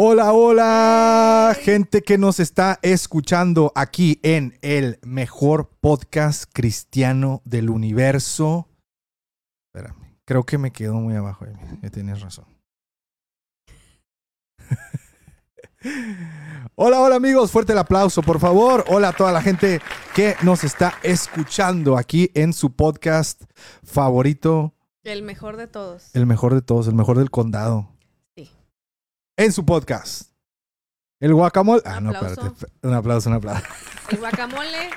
Hola, hola, gente que nos está escuchando aquí en el mejor podcast cristiano del universo. Espérame, creo que me quedo muy abajo. Ya tienes razón. Hola, hola amigos, fuerte el aplauso, por favor. Hola a toda la gente que nos está escuchando aquí en su podcast favorito, El mejor de todos. el mejor de todos, el mejor del condado. En su podcast. El guacamole. Ah, no, espérate. Un aplauso, un aplauso. El guacamole.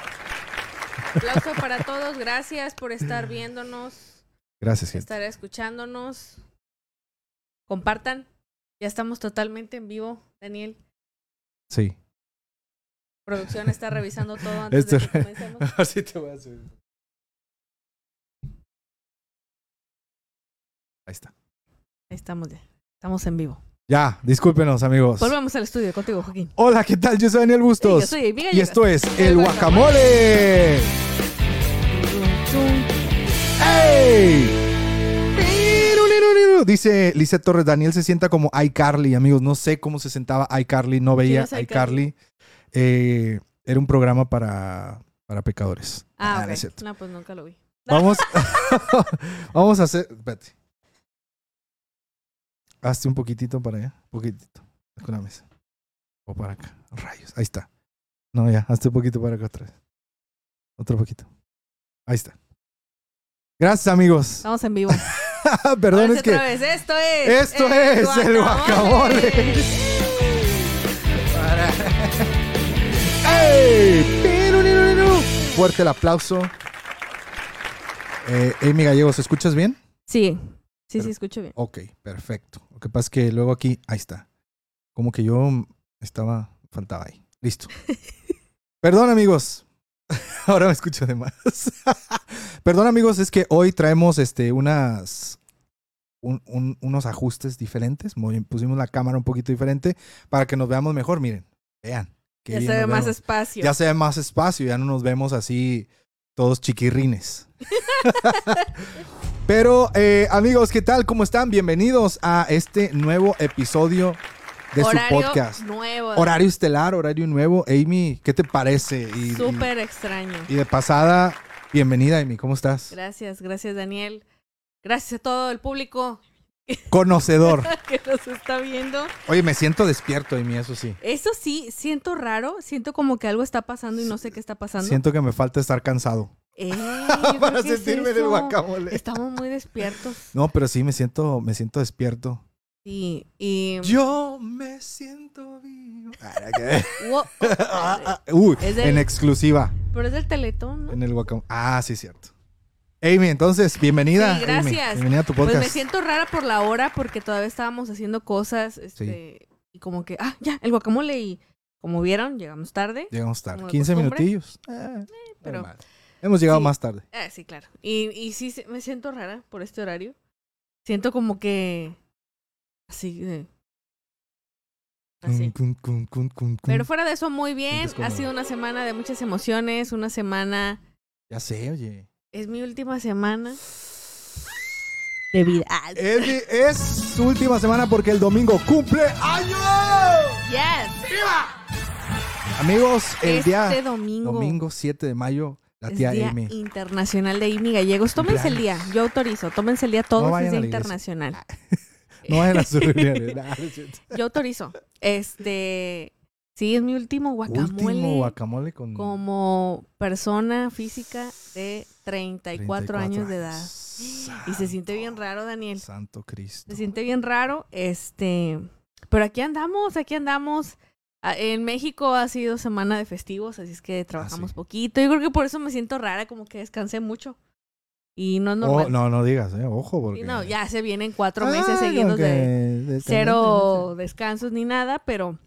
Aplauso para todos. Gracias por estar viéndonos, Gracias, gente. estar escuchándonos. Compartan. Ya estamos totalmente en vivo, Daniel. Sí. Producción está revisando todo antes Esto- de que comencemos. Así te voy a subir. Ahí está. Ahí estamos ya. Estamos en vivo. Ya, discúlpenos, amigos. Volvemos al estudio contigo, Joaquín. Hola, ¿qué tal? Yo soy Daniel Bustos. yo soy Amy y esto es El Guacamole. ¡Ey! Dice Lizeth Torres, Daniel se sienta como iCarly, amigos. No sé cómo se sentaba iCarly, no veía ¿Quién es iCarly. Eh, era un programa para, para pecadores. Ah, no es ok. cierto. No, pues nunca lo vi. Vamos, vamos a hacer. Espérate. Hazte un poquitito para allá. Un poquitito. Con la mesa. O para acá. Rayos. Ahí está. No, ya. Hazte un poquito para acá otra vez. Otro poquito. Ahí está. Gracias, amigos. Estamos en vivo. Perdón, Ahora es que. otra vez. Esto es. Esto es el guacamole. ¡Ey! Fuerte el aplauso. Eh, Amy Gallegos, ¿escuchas bien? Sí. Sí, sí, escucho bien. Ok, perfecto. Lo que pasa es que luego aquí, ahí está. Como que yo estaba, faltaba ahí. Listo. Perdón, amigos. Ahora me escucho de más. Perdón, amigos, es que hoy traemos este unas un- un- unos ajustes diferentes. Muy- Pusimos la cámara un poquito diferente para que nos veamos mejor. Miren, vean. Ya se ve más espacio. Ya se ve más espacio, ya no nos vemos así todos chiquirrines. Pero eh, amigos, ¿qué tal? ¿Cómo están? Bienvenidos a este nuevo episodio de Horario su podcast. nuevo. Horario estelar, horario nuevo. Amy, ¿qué te parece? Y, y- Súper extraño. y de pasada, bienvenida Amy, ¿cómo estás? Gracias, gracias Daniel. Gracias a todo el público Conocedor. que nos está viendo. Oye, me siento despierto, Amy, eso sí. Eso sí, siento raro, siento como que algo está pasando y no sé qué está pasando. Siento que me falta estar cansado ¿pero para qué es sentirme en el guacamole. Estamos muy despiertos. No, pero sí me siento, me siento despierto. Sí, y... Yo me siento vivo. Ah. Wo- Ah, ah, Uy, en exclusiva. Pero es del Teletón, ¿no? En el guacamole. Ah, sí, cierto. Amy, entonces, bienvenida. Sí, Amy. gracias. Bienvenida a tu podcast. Pues me siento rara por la hora porque todavía estábamos haciendo cosas, este, y como que, ah, ya, el guacamole y como vieron, llegamos tarde. Llegamos tarde. como de 15 costumbre. minutillos. Ah, pero- normal. Hemos llegado Sí. más tarde. Ah, sí, claro. Y, y sí, me siento rara por este horario. Siento como que, así, de- así. Cun, cun, cun, cun, cun. Pero fuera de eso, muy bien. Ha sido una semana de muchas emociones, una semana, Ya sé, oye. Es mi última semana de vida. Ah, Es, mi- es su última semana porque el domingo cumple años. yes. Amigos, el este día domingo, domingo 7 de mayo, la es tía Día Amy. Internacional de Amy Gallegos. Tómense el día, yo autorizo. Tómense el día todos, vayan es a Día la iglesia. Internacional. No vayan a sus reuniones. Nah, no es cierto. Yo autorizo. Este, sí, es mi último guacamole. Último guacamole con como persona física de 34, 34 años de edad. Y se siente bien raro, Daniel. Santo Cristo. Se siente bien raro. Este, pero aquí andamos, aquí andamos. Ah, En México ha sido semana de festivos, así es que trabajamos sí. poquito. Yo creo que por eso me siento rara, como que descansé mucho. Y no es Oh, normal. no, no digas, eh, ojo, porque... Y no, ya se vienen cuatro Ah, meses seguidos de- cero descansos ni nada, pero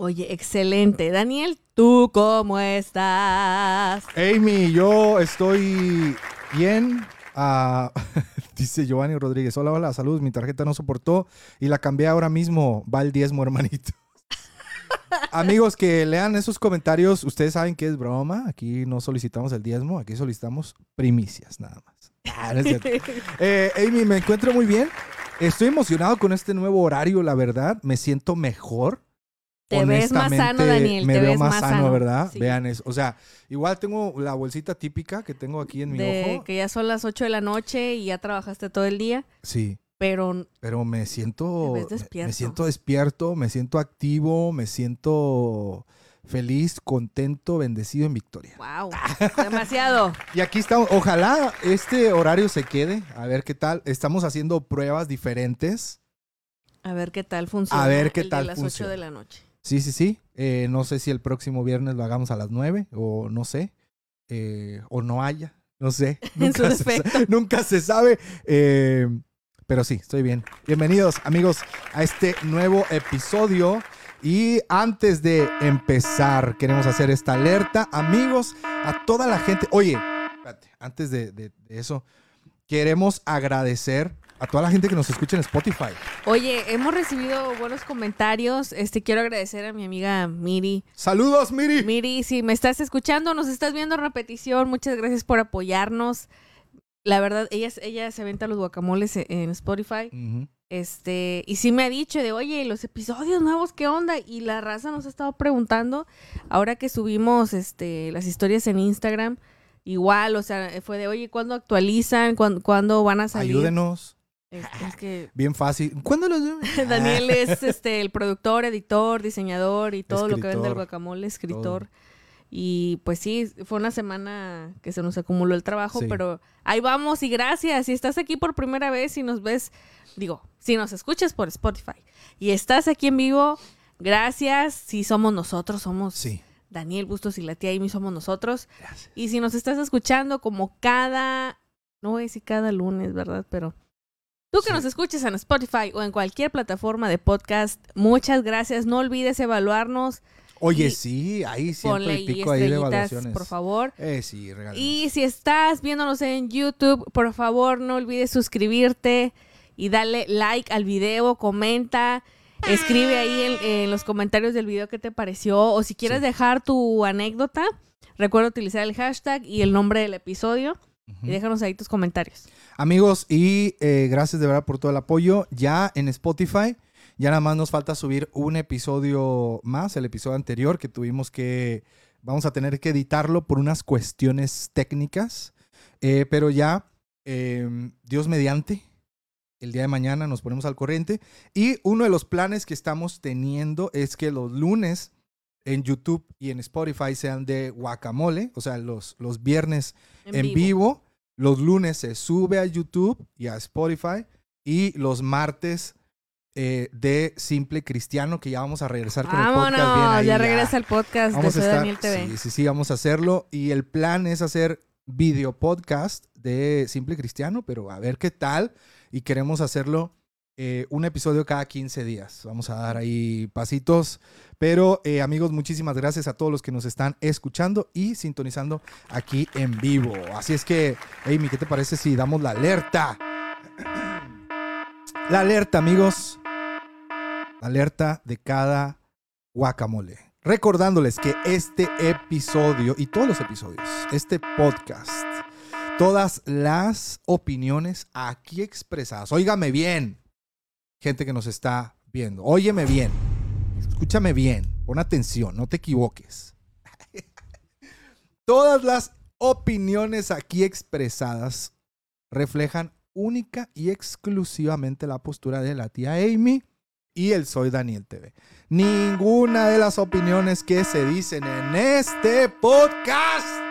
oye, excelente. Daniel, ¿tú cómo estás? Amy, yo estoy bien. Ah, dice Giovanni Rodríguez. Hola, hola, saludos. Mi tarjeta no soportó y la cambié ahora mismo. Va el diezmo, hermanito. Amigos que lean esos comentarios, ustedes saben que es broma. Aquí no solicitamos el diezmo, aquí solicitamos primicias, nada más. Ah, no. Eh, Amy, me encuentro muy bien. Estoy emocionado con este nuevo horario, la verdad. Me siento mejor. Te ves más sano, Daniel. Me te veo ves más, sano, ¿verdad? Sí. Vean eso. O sea, igual tengo la bolsita típica que tengo aquí en mi De ojo. que ya son las 8 de la noche y ya trabajaste todo el día, Sí. pero Pero me siento. Despierto. Me siento despierto, me siento activo, me siento feliz, contento, bendecido en victoria. wow, demasiado. Y aquí estamos. Ojalá este horario se quede. A ver qué tal. Estamos haciendo pruebas diferentes. A ver qué tal funciona. A ver qué el tal de las funciona. 8 de la noche. Sí, sí, sí. Eh, no sé si el próximo viernes lo hagamos a las 9 o no sé. Eh, o no haya. No sé. Nunca, se, nunca sabe. Eh, pero sí, estoy bien. Bienvenidos, amigos, a este nuevo episodio. Y antes de empezar, queremos hacer esta alerta, amigos, a toda la gente. Oye, espérate, antes de, de- de eso, queremos agradecer a toda la gente que nos escucha en Spotify. Oye, hemos recibido buenos comentarios. Este quiero agradecer a mi amiga Miri. Saludos, Miri. Miri, si me estás escuchando, nos estás viendo en repetición, muchas gracias por apoyarnos. La verdad, ella, ella se aventa los guacamoles en- en Spotify. Este, y sí me ha dicho de, oye, los episodios nuevos, ¿qué onda? Y la raza nos ha estado preguntando, ahora que subimos este, las historias en Instagram, igual, o sea, fue de, oye, ¿cuándo actualizan? ¿Cuándo, cuándo van a salir? Ayúdenos. Es, es que Bien fácil. ¿Cuándo los Daniel es este el productor, editor, diseñador y todo lo que vende el guacamole, escritor. Y pues sí, fue una semana que se nos acumuló el trabajo, Sí. pero ahí vamos y gracias. Si estás aquí por primera vez y nos ves, digo, si nos escuchas por Spotify y estás aquí en vivo, gracias. Si somos nosotros, somos Sí. Daniel Bustos y la tía Amy somos nosotros. Gracias. Y si nos estás escuchando como cada, no voy a decir cada lunes, ¿verdad? Pero tú que Sí. nos escuches en Spotify o en cualquier plataforma de podcast, muchas gracias. No olvides evaluarnos. Oye, sí, ahí Ponle y pico ahí de evaluaciones. por favor. Eh, sí, regálanos. Y si estás viéndonos en YouTube, por favor, no olvides suscribirte y darle like al video, comenta, escribe ahí en, en los comentarios del video qué te pareció o si quieres Sí. dejar tu anécdota, recuerda utilizar el hashtag y el nombre del episodio Y déjanos ahí tus comentarios. Amigos, y eh, gracias de verdad por todo el apoyo. Ya en Spotify, ya nada más nos falta subir un episodio más, el episodio anterior que tuvimos que, vamos a tener que editarlo por unas cuestiones técnicas, Eh, pero ya, eh, Dios mediante, el día de mañana nos ponemos al corriente. Y uno de los planes que estamos teniendo es que los lunes en YouTube y en Spotify sean de guacamole, o sea, los, los viernes en, vivo. Los lunes se sube a YouTube y a Spotify. Y los martes eh, de Simple Cristiano, que ya vamos a regresar con el podcast. bien Vámonos, ahí, ya regresa el podcast de Vamos a Soy estar, Daniel TV. Sí, sí, sí, vamos a hacerlo. Y el plan es hacer video podcast de Simple Cristiano, pero a ver qué tal. Y queremos hacerlo eh, un episodio cada 15 días. Vamos a dar ahí pasitos. Pero eh, amigos, muchísimas gracias a todos los que nos están escuchando y sintonizando aquí en vivo. Así es que, Amy, ¿qué te parece si damos la alerta? La alerta, amigos. La alerta de cada guacamole. Recordándoles que este episodio y todos los episodios, este podcast, todas las opiniones aquí expresadas, óigame bien, gente que nos está viendo, óyeme bien, escúchame bien, pon atención, no te equivoques. todas las opiniones aquí expresadas reflejan única y exclusivamente la postura de la tía Amy y el Soy Daniel TV. Ninguna de las opiniones que se dicen en este podcast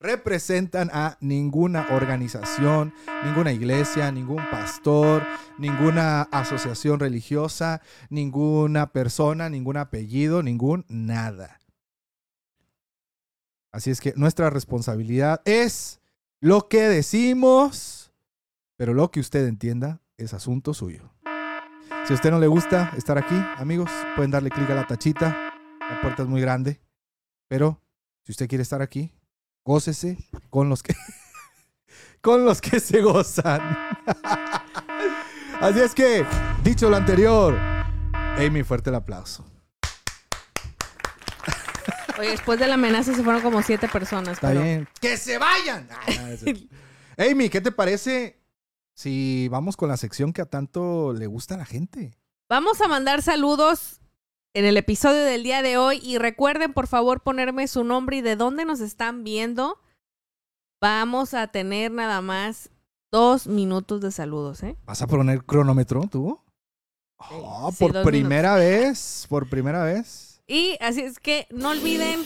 representan a ninguna organización, ninguna iglesia, ningún pastor, ninguna asociación religiosa, ninguna persona, ningún apellido, ningún nada. Así es que nuestra responsabilidad es lo que decimos, pero lo que usted entienda es asunto suyo. Si a usted no le gusta estar aquí, amigos, pueden darle clic a la tachita. La puerta es muy grande. Pero si usted quiere estar aquí, gócese con los que con los que se gozan. Así es que, dicho lo anterior, Amy, fuerte el aplauso. Oye, después de la amenaza se fueron como siete personas. Está pero- bien. ¡Que se vayan! Ah. Amy, ¿qué te parece si vamos con la sección que a tanto le gusta a la gente? Vamos a mandar saludos en el episodio del día de hoy y recuerden por favor ponerme su nombre y de dónde nos están viendo. Vamos a tener nada más dos minutos de saludos, ¿eh? ¿Vas a poner cronómetro tú? Oh, sí, por primera vez, por primera vez. Y así es que no olviden,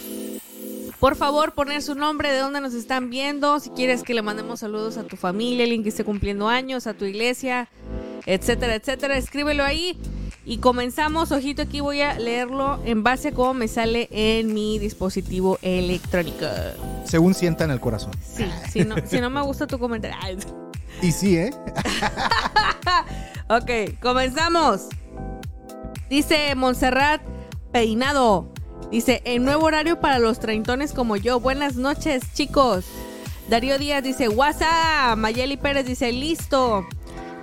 por favor, poner su nombre, de dónde nos están viendo, si quieres que le mandemos saludos a tu familia, alguien que esté cumpliendo años, a tu iglesia, etcétera, etcétera, escríbelo ahí. Y comenzamos, ojito, aquí voy a leerlo en base a cómo me sale en mi dispositivo electrónico. Según sienta en el corazón. Sí, si no, si no me gusta tu comentario. Ay. Y sí, ¿eh? Ok, comenzamos. Dice Montserrat Peinado. Dice, el nuevo horario para los treintones como yo. Buenas noches, chicos. Darío Díaz dice, WhatsApp. Mayeli Pérez dice, listo.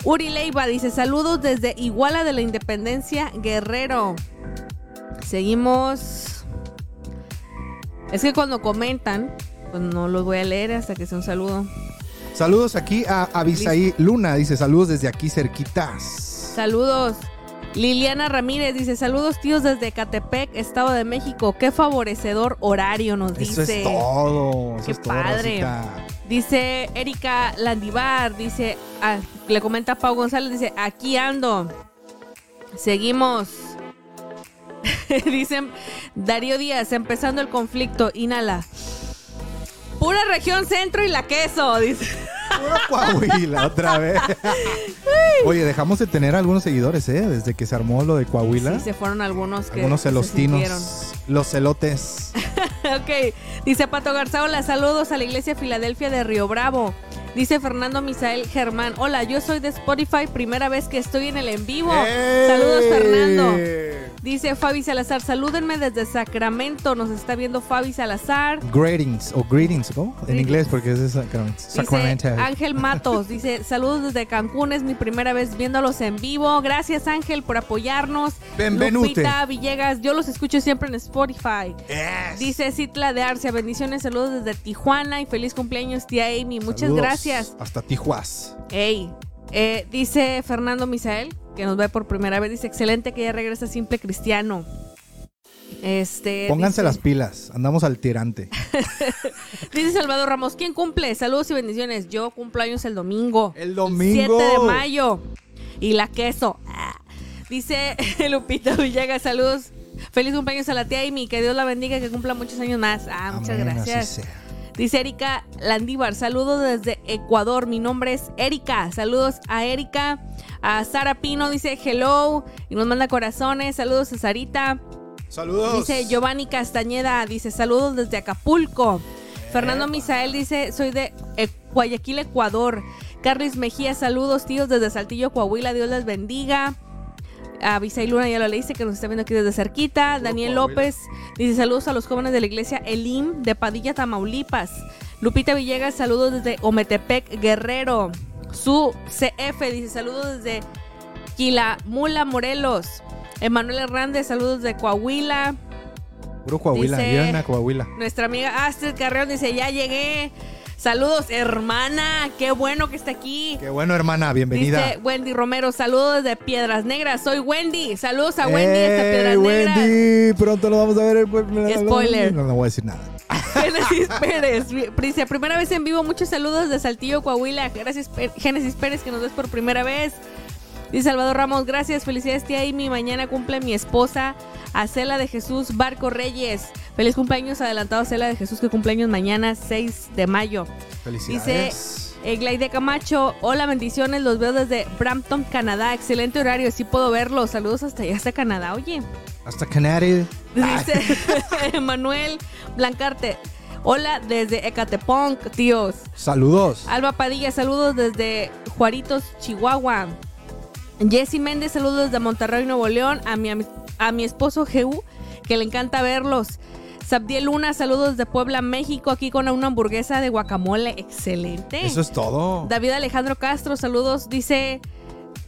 Uri Leiva dice, saludos desde Iguala de la Independencia, Guerrero. Seguimos. Es que cuando comentan, pues no los voy a leer hasta que sea un saludo. Saludos aquí a Abisaí Luna. Dice saludos desde aquí cerquitas. Saludos. Liliana Ramírez dice, saludos tíos desde Catepec, Estado de México. Qué favorecedor horario nos Eso dice. es todo. Eso Qué es todo, padre. Rosita. Dice Erika Landivar, dice, ah, le comenta a Pau González, dice, aquí ando. Seguimos. Dicen Darío Díaz, empezando el conflicto, inhala. Pura región centro y la queso, dice. Puro Coahuila, otra vez. Oye, dejamos de tener algunos seguidores, ¿eh? Desde que se armó lo de Coahuila. Sí, se fueron algunos que algunos se celostinos. Los celotes. ok, dice Pato Garzaola, saludos a la iglesia Filadelfia de Río Bravo. Dice Fernando Misael Germán, hola, yo soy de Spotify, primera vez que estoy en el en vivo. Saludos Fernando. Dice Fabi Salazar, salúdenme desde Sacramento, nos está viendo Fabi Salazar. Greetings o greetings, ¿no? En inglés porque es de Sacramento. Dice. Ángel Matos, dice saludos desde Cancún, es mi primera vez viéndolos en vivo. Gracias Ángel por apoyarnos. Benvenute. Lupita Villegas, yo los escucho siempre en Spotify. Yes. Dice Citla de Arcia, bendiciones, saludos desde Tijuana y feliz cumpleaños tía Amy. Muchas Saludos. gracias. Hasta Tijuas. Ey, eh, dice Fernando Misael, que nos ve por primera vez, dice excelente que ya regresa simple cristiano. Este. Pónganse dice, las pilas. Andamos al tirante. Dice Salvador Ramos, ¿quién cumple? Saludos y bendiciones. Yo cumplo años el domingo. El domingo. 7 de mayo. Y la queso. Ah. Dice Lupita Villegas, saludos. Feliz cumpleaños a la tía Amy. Que Dios la bendiga y que cumpla muchos años más. Ah, muchas Amén, así gracias. sea. Dice Erika Landívar, saludos desde Ecuador. Mi nombre es Erika. Saludos a Erika. A Sara Pino dice hello y nos manda corazones. Saludos a Sarita. Saludos. Dice Giovanni Castañeda, dice saludos desde Acapulco. Fernando Misael dice soy de eh, Guayaquil, Ecuador. Carlos Mejía, saludos tíos desde Saltillo, Coahuila, Dios les bendiga. A Visay Luna ya lo leíste que nos está viendo aquí desde cerquita. Daniel. López dice saludos a los jóvenes de la iglesia Elim de Padilla, Tamaulipas. Lupita Villegas, saludos desde Ometepec, Guerrero. Su CF dice saludos desde Quilamula, Morelos. Emanuel Hernández, saludos de Coahuila. Puro Coahuila. Dice- Coahuila. Nuestra amiga Astrid Carreón dice, ya llegué. Saludos, hermana. Qué bueno que está aquí. Qué bueno, hermana. Bienvenida. Dice Wendy Romero, saludos desde Piedras Negras. Soy Wendy. Saludos a Wendy hasta ¡Eh, Piedras Negras. Wendy! Pronto lo vamos a ver. Spoiler. No, no voy a decir nada. Génesis Pérez. Dice, primera vez en vivo, muchos saludos de Saltillo, Coahuila. Gracias, Génesis Pérez, que nos ves por primera vez. Dice Salvador Ramos, gracias, felicidades tía Amy. Mañana cumple mi esposa, Acela de Jesús Barco Reyes. Feliz cumpleaños adelantado, Acela de Jesús, que cumpleaños mañana, 6 de mayo. Felicidades. Eh, Glaide Camacho, hola, bendiciones, los veo desde Brampton, Canadá. Excelente horario, sí puedo verlos. Saludos hasta allá, hasta Canadá. Oye, Hasta Canary. dice Manuel Blancarte. Hola desde Ecatepunk, tíos. Saludos. Alba Padilla, saludos desde Juaritos, Chihuahua. Jessy Méndez, saludos desde Monterrey, Nuevo León. A mi, a mi esposo Jehu, que le encanta verlos. Sabdiel Luna, saludos de Puebla, México, aquí con una hamburguesa de guacamole. Excelente. Eso es todo. David Alejandro Castro, saludos. Dice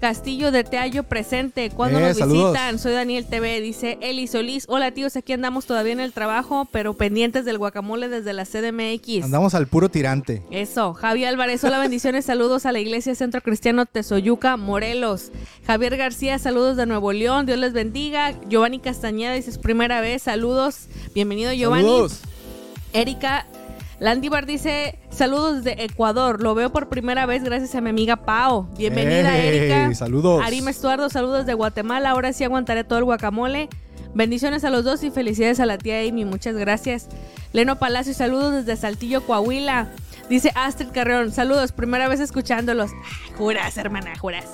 Castillo de Teallo presente. Cuando Eh, nos saludos. visitan? Soy Daniel TV, dice Eli Solís. Hola tíos, aquí andamos todavía en el trabajo, pero pendientes del guacamole desde la CDMX. Andamos al puro tirante. Eso, Javi Álvarez, hola bendiciones, saludos a la Iglesia Centro Cristiano Tezoyuca, Morelos. Javier García, saludos de Nuevo León, Dios les bendiga. Giovanni Castañeda, dice es primera vez, saludos, bienvenido Giovanni. Saludos. Erika Landívar dice, saludos desde Ecuador, lo veo por primera vez gracias a mi amiga Pao. Bienvenida Ey, Erika. saludos. Arima Estuardo, saludos de Guatemala, ahora sí aguantaré todo el guacamole. Bendiciones a los dos y felicidades a la tía Amy, muchas gracias. Leno Palacio, saludos desde Saltillo, Coahuila. Dice Astrid Carreón, saludos, primera vez escuchándolos. Ay, juras, hermana, juras.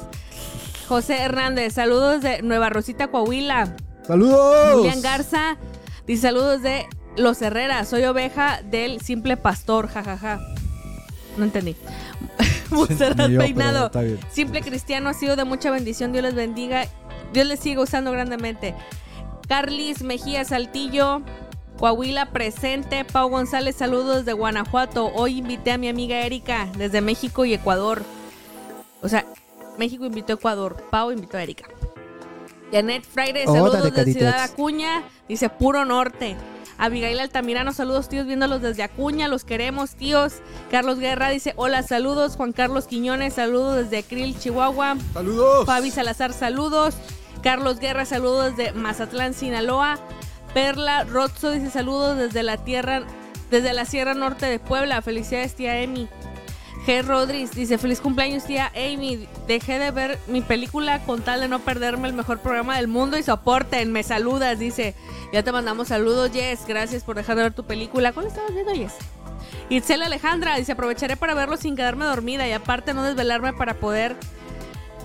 José Hernández, saludos de Nueva Rosita, Coahuila. Saludos. Julián Garza dice saludos de Los Herreras. Soy oveja del simple pastor, jajaja. No entendí. Monserrat Peinado. Simple cristiano ha sido de mucha bendición. Dios les bendiga. Dios les siga usando grandemente. Carlis Mejía Saltillo. Coahuila presente. Pau González, saludos de Guanajuato. Hoy invité a mi amiga Erika desde México y Ecuador. O sea, México invitó a Ecuador. Pau invitó a Erika. Janet Órale, saludos de caritas. Ciudad Acuña. Dice puro norte. Abigail Altamirano, saludos tíos, viéndolos desde Acuña, los queremos tíos. Carlos Guerra dice hola, saludos. Juan Carlos Quiñones, saludos desde Krill, Chihuahua. Saludos. Fabi Salazar, saludos. Carlos Guerra, saludos desde Mazatlán, Sinaloa. Perla Rozzo dice saludos desde la tierra, desde la Sierra Norte de Puebla. Felicidades, tía Emi. G. Rodríguez dice feliz cumpleaños, tía Amy. Dejé de ver mi película con tal de no perderme el mejor programa del mundo y soporten. Me saludas, dice. Ya te mandamos saludos, Jess. Gracias por dejar de ver tu película. ¿Cuál estabas viendo, Jess? Itzel Alejandra dice aprovecharé para verlo sin quedarme dormida y aparte no desvelarme para poder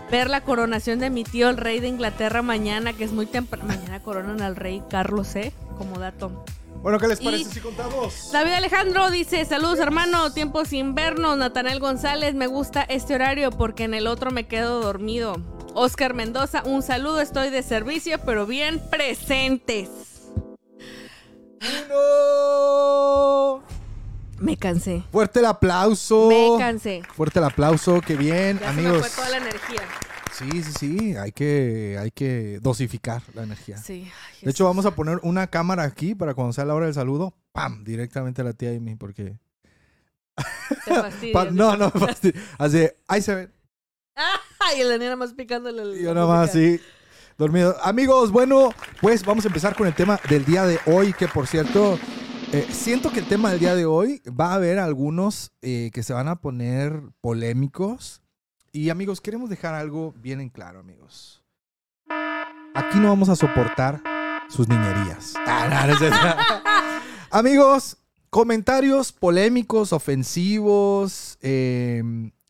ver la coronación de mi tío el rey de Inglaterra mañana, que es muy temprano. Mañana coronan al rey Carlos, ¿eh? Como dato. Bueno, ¿qué les Y- parece si contamos? David Alejandro dice, saludos hermano, tiempo sin vernos. Natanael González, me gusta este horario porque en el otro me quedo dormido. Oscar Mendoza, un saludo, estoy de servicio, pero bien presentes. ¡Uno! Me cansé. Fuerte el aplauso. Me cansé. Fuerte el aplauso, qué bien, Ya se me amigos. fue toda la energía. Sí, sí, sí, hay que, hay que dosificar la energía. Sí. De hecho, vamos a poner una cámara aquí para cuando sea la hora del saludo, ¡pam! Directamente a la tía Amy, porque... Te fastidias. No, no, fasti- así, ahí se ve. Ay, el nada más picándole el. Y Yo nomás así, dormido. Amigos, bueno, pues vamos a empezar con el tema del día de hoy, que por cierto, eh, siento que el tema del día de hoy va a haber algunos eh, que se van a poner polémicos. Y amigos, queremos dejar algo bien en claro, amigos. Aquí no vamos a soportar sus niñerías. Ah, amigos, comentarios polémicos, ofensivos, eh,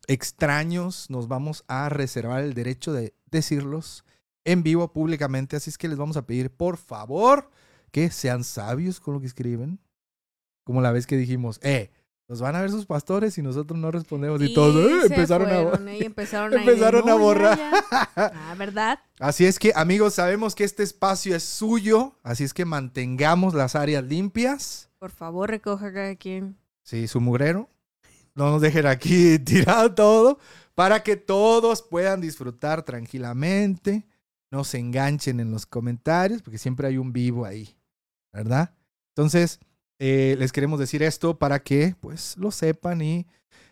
extraños, nos vamos a reservar el derecho de decirlos en vivo públicamente. Así es que les vamos a pedir, por favor, que sean sabios con lo que escriben. Como la vez que dijimos, eh, nos van a ver sus pastores y nosotros no respondemos y, todos eh, empezaron a... fueron, ¿eh? Y empezaron a, empezaron a borrar. Ah, ¿verdad? Así es que, amigos, sabemos que este espacio es suyo, así es que mantengamos las áreas limpias. Por favor, recoja cada quien. Sí, su mugrero. No nos dejen aquí tirado todo para que todos puedan disfrutar tranquilamente. No se enganchen en los comentarios porque siempre hay un vivo ahí, ¿verdad? Entonces, eh, les queremos decir esto para que pues lo sepan y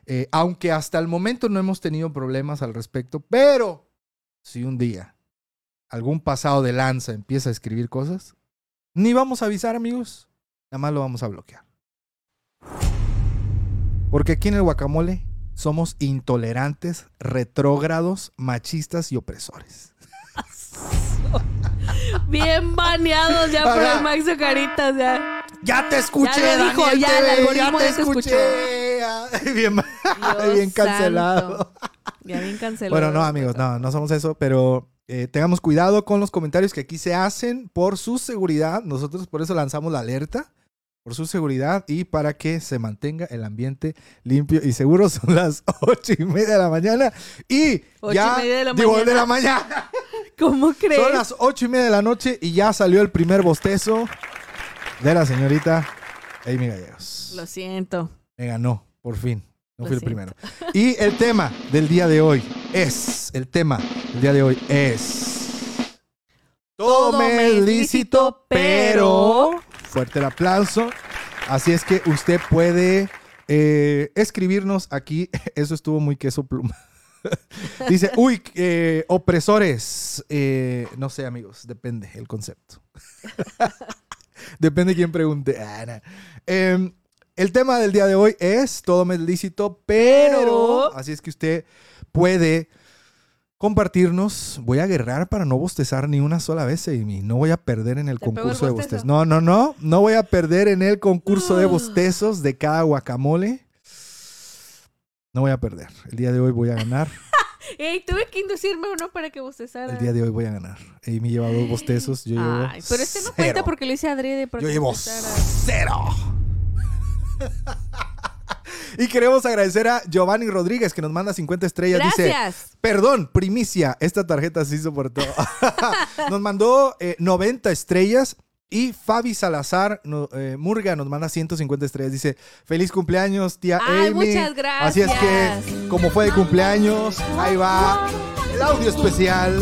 eh, aunque hasta el momento no hemos tenido problemas al respecto, pero si un día algún pasado de lanza empieza a escribir cosas, ni vamos a avisar amigos, nada más lo vamos a bloquear. Porque aquí en el guacamole somos intolerantes, retrógrados, machistas y opresores. Bien baneados ya por el Maxo Caritas, ya. Ya te escuché, Ya dijo, Daniel ya TV, ya te escuché. Bien, cancelado. Ya bien cancelado. Bueno, no, amigos, no, no somos eso, pero eh, tengamos cuidado con los comentarios que aquí se hacen por su seguridad. Nosotros por eso lanzamos la alerta, por su seguridad y para que se mantenga el ambiente limpio y seguro. Son las ocho y media de la mañana y Ocho ya, y media de la digo, mañana. de la mañana. ¿Cómo crees? Son las ocho y media de la noche y ya salió el primer bostezo de la señorita Amy Gallegos. Lo siento. Me ganó, por fin. No Lo fui el primero. Y el tema del día de hoy es el tema el día de hoy es... Todo me es lícito, pero- Fuerte el aplauso. Así es que usted puede eh, escribirnos aquí. Eso estuvo muy queso pluma. Dice, uy, eh, opresores. Eh, no sé, amigos, depende el concepto. depende quién pregunte. Ah. Em, el tema del día de hoy es todo me es lícito, pero, Pero- así es que usted puede compartirnos. Voy a guerrar para no bostezar ni una sola vez, Amy. No voy a perder en el ¿Te pegó el concurso de bostezo? bostezos. No, no, no. No voy a perder en el concurso de Ah. bostezos de cada guacamole. No voy a perder. El día de hoy voy a ganar. Ey, tuve que inducirme uno para que bostezara. El día de hoy voy a ganar. Amy lleva dos bostezos. Yo llevo Ay, pero este no cero. cuenta porque lo hice adrede. para Yo que llevo bostezara. cero. y queremos agradecer a Giovanni Rodríguez que nos manda 50 estrellas. Dice, Gracias. Perdón, primicia. Esta tarjeta sí soportó. nos mandó eh, 90 estrellas. Y Fabi Salazar no- eh, Murga nos manda 150 estrellas. Dice: Feliz cumpleaños, tía Ay, Amy. muchas gracias. Así es que, como fue de cumpleaños, ahí va el audio especial.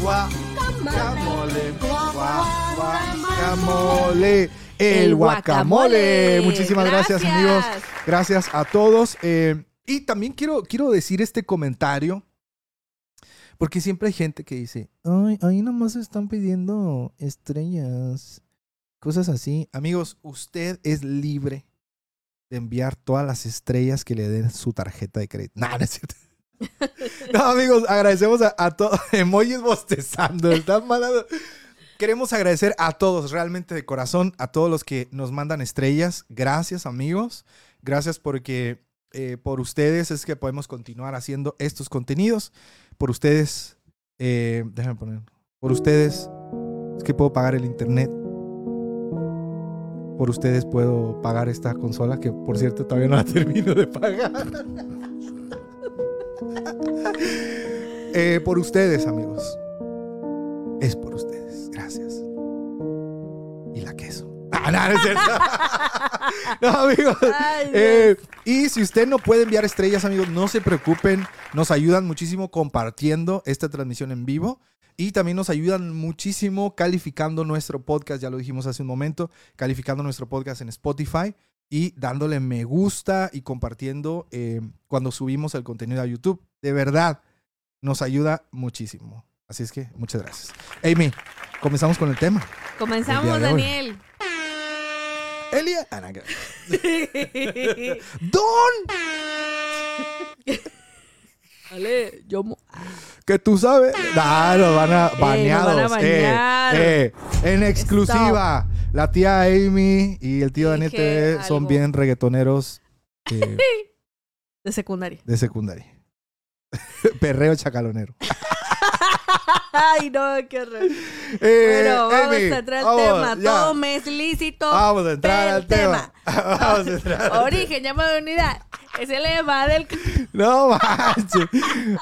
Guacamole. gua- Guacamole. El guacamole. guacamole. Muchísimas gracias, Gracias. amigos. Gracias a todos. Eh, y también quiero, quiero decir este comentario. Porque siempre hay gente que dice, ay, ahí nomás están pidiendo estrellas. Cosas así. Amigos, usted es libre de enviar todas las estrellas que le den su tarjeta de crédito. No, no es cierto. No, amigos, agradecemos a, a todos. Emojis bostezando. Están malando. Queremos agradecer a todos, realmente de corazón, a todos los que nos mandan estrellas. Gracias, amigos. Gracias porque eh, por ustedes es que podemos continuar haciendo estos contenidos. Por ustedes, eh, déjame poner. Por ustedes es que puedo pagar el internet. Por ustedes puedo pagar esta consola que, por cierto, todavía no la termino de pagar. Eh, por ustedes, amigos. Es por ustedes. Gracias. Y la queso. Ah, no, no es cierto. no, amigos. Ay, Eh, y si usted no puede enviar estrellas, amigos, no se preocupen. Nos ayudan muchísimo compartiendo esta transmisión en vivo. Y también nos ayudan muchísimo calificando nuestro podcast, ya lo dijimos hace un momento, calificando nuestro podcast en Spotify y dándole me gusta y compartiendo eh, cuando subimos el contenido a YouTube. De verdad, nos ayuda muchísimo. Así es que muchas gracias. Amy, comenzamos con el tema. Comenzamos, El. Daniel. Elia. Ah, que- Don, Vale, yo. que tú sabes. Ah, nos van a nos baneados. van a eh, eh, en exclusiva. La tía Amy y el tío Daniel TV son algo. bien reggaetoneros eh, De secundaria. de secundaria. Perreo chacalonero. Ay, no, qué horror. Eh, Bueno, vamos Amy, a entrar al tema. ya. Todo me es lícito. Vamos a entrar al tema. vamos a entrar. Origen, llama de unidad. Es el lema del. No manches.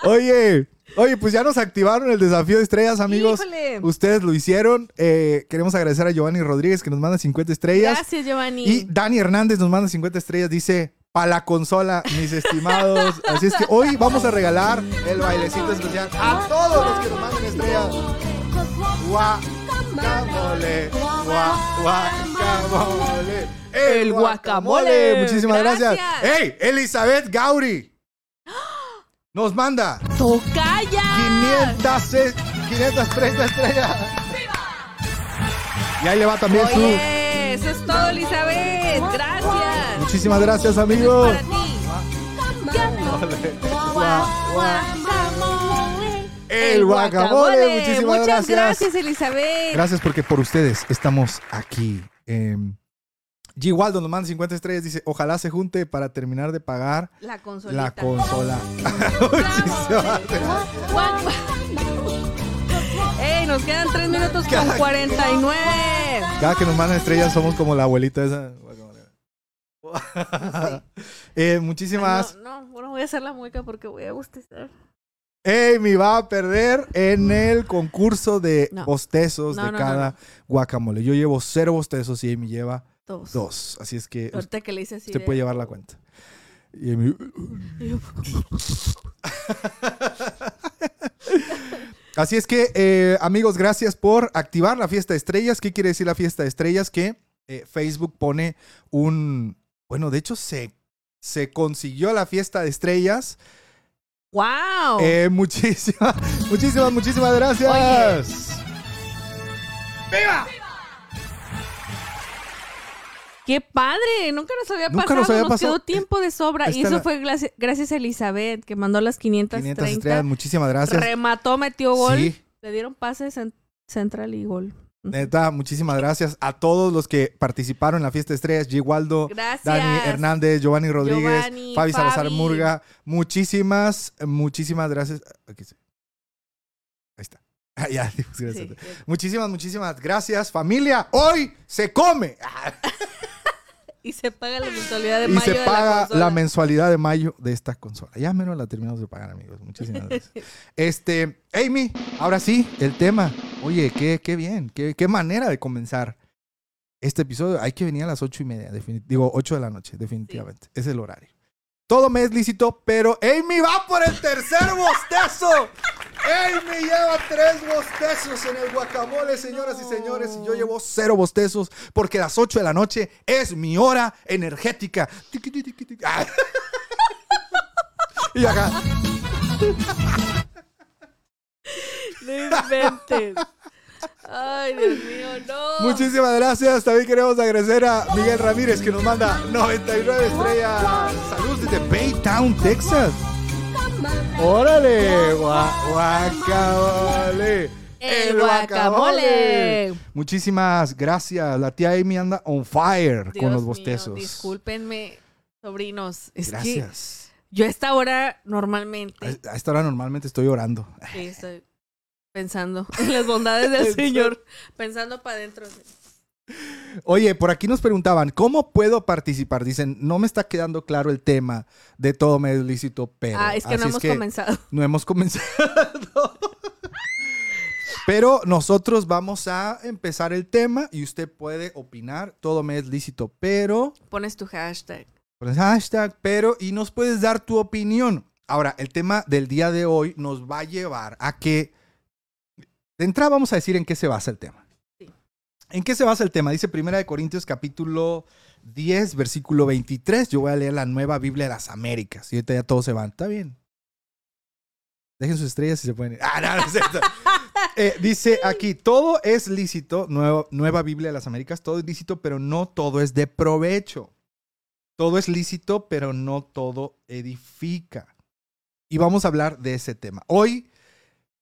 Oye, oye, pues ya nos activaron el desafío de estrellas, amigos. Híjole. Ustedes lo hicieron. Eh, queremos agradecer a Giovanni Rodríguez que nos manda 50 estrellas. Gracias, Giovanni. Y Dani Hernández nos manda 50 estrellas. Dice, pa' la consola, mis estimados. Así es que hoy vamos a regalar el bailecito especial a todos los que nos manden estrellas. Guacamole, gua- guacamole. El guacamole. Muchísimas gracias. Gracias. ¡Ey! Elizabeth Gauri nos manda ¡Tocaya! 500, e- 530 estrellas. Y ahí le va también su. Oye, eso es todo, Elizabeth. Gracias. Muchísimas gracias, gua- El guacamole. Muchísimas Muchas gracias. gracias, Elizabeth. Gracias porque por ustedes estamos aquí. Eh, G. Waldo nos manda 50 estrellas. Dice: Ojalá se junte para terminar de pagar La consolita. la consola. ¡Ey! Nos quedan 3 minutos con Cada- 49. Cada que nos mandan estrellas somos como la abuelita esa. Eh, muchísimas. No, no, bueno, voy a hacer la mueca porque voy a bostezar. Amy va a perder en el concurso de No. bostezos No, de no, cada no, guacamole. Yo llevo cero bostezos y Amy lleva Dos. dos. Así es que Ahorita que le hice así. usted de- puede llevar la cuenta. Y Amy- Así es que, eh, amigos, gracias por activar la fiesta de estrellas. ¿Qué quiere decir la fiesta de estrellas? Que eh, Facebook pone un. Bueno, de hecho, se, se consiguió la fiesta de estrellas. ¡Wow! Eh, muchísimas, muchísimas, muchísimas gracias. ¡Viva! ¡Qué padre! Nunca nos había Nunca pasado. nos había pasado. quedó tiempo de sobra. Esta y eso fue gracias, a Elizabeth, que mandó las 500 530. estrellas, muchísimas gracias. Remató, metió gol. Sí, Le dieron pases en Central y gol. Neta, muchísimas gracias a todos los que participaron en la fiesta de estrellas. G. Waldo, Gracias. Dani Hernández, Giovanni Rodríguez, Giovanni, Fabi Salazar Fabi. Murga. Muchísimas, muchísimas gracias. Aquí sí. Ahí está. Ah, ya, dijimos gracias. Sí. Muchísimas, muchísimas gracias, familia. Hoy se come. Y se paga la mensualidad de y mayo se de paga la, mensualidad de mayo de esta consola. Ya menos la terminamos de pagar, amigos. Muchísimas gracias. este, Amy, ahora sí, el tema. Oye, qué, qué bien, qué, qué manera de comenzar este episodio. Hay que venir a las ocho y media, digo, ocho de la noche, definitivamente. Es el horario. Todo me es lícito, pero Amy va por el tercer bostezo. Amy lleva tres bostezos en el guacamole, señoras y señores, y yo llevo cero bostezos porque las 8 de la noche es mi hora energética. Ah. Y acá. No inventes. Ay, Dios mío, no. Muchísimas gracias. También queremos agradecer a Miguel Ramírez que nos manda 99 estrellas. Saludos desde Baytown, Texas. Órale, gua- guacamole. El guacamole. Muchísimas gracias. La tía Amy anda on fire Dios con los mío, bostezos. discúlpenme, sobrinos. Es que Gracias. yo a esta hora normalmente A esta hora normalmente estoy orando. sí, estoy pensando en las bondades del. Señor. Pensando para adentro. Oye, por aquí nos preguntaban, ¿cómo puedo participar? Dicen, no me está quedando claro el tema de todo medio lícito, pero... ah, es que no hemos comenzado. No hemos comenzado. Pero nosotros vamos a empezar el tema y usted puede opinar. Todo me es lícito, pero. Pones tu hashtag. Pones hashtag, pero. Y nos puedes dar tu opinión. Ahora, el tema del día de hoy nos va a llevar a que. De entrada, vamos a decir en qué se basa el tema. ¿En qué se basa el tema? Dice Primera de Corintios, capítulo 10, versículo 23. Yo voy a leer la nueva Biblia de las Américas. Y ahorita ya todos se van. Está bien. Dejen sus estrellas y se pueden ir. Ah, no, no es cierto. Eh, dice aquí, todo es lícito, nueva, nueva Biblia de las Américas, todo es lícito, pero no todo es de provecho. Todo es lícito, pero no todo edifica. Y vamos a hablar de ese tema. Hoy,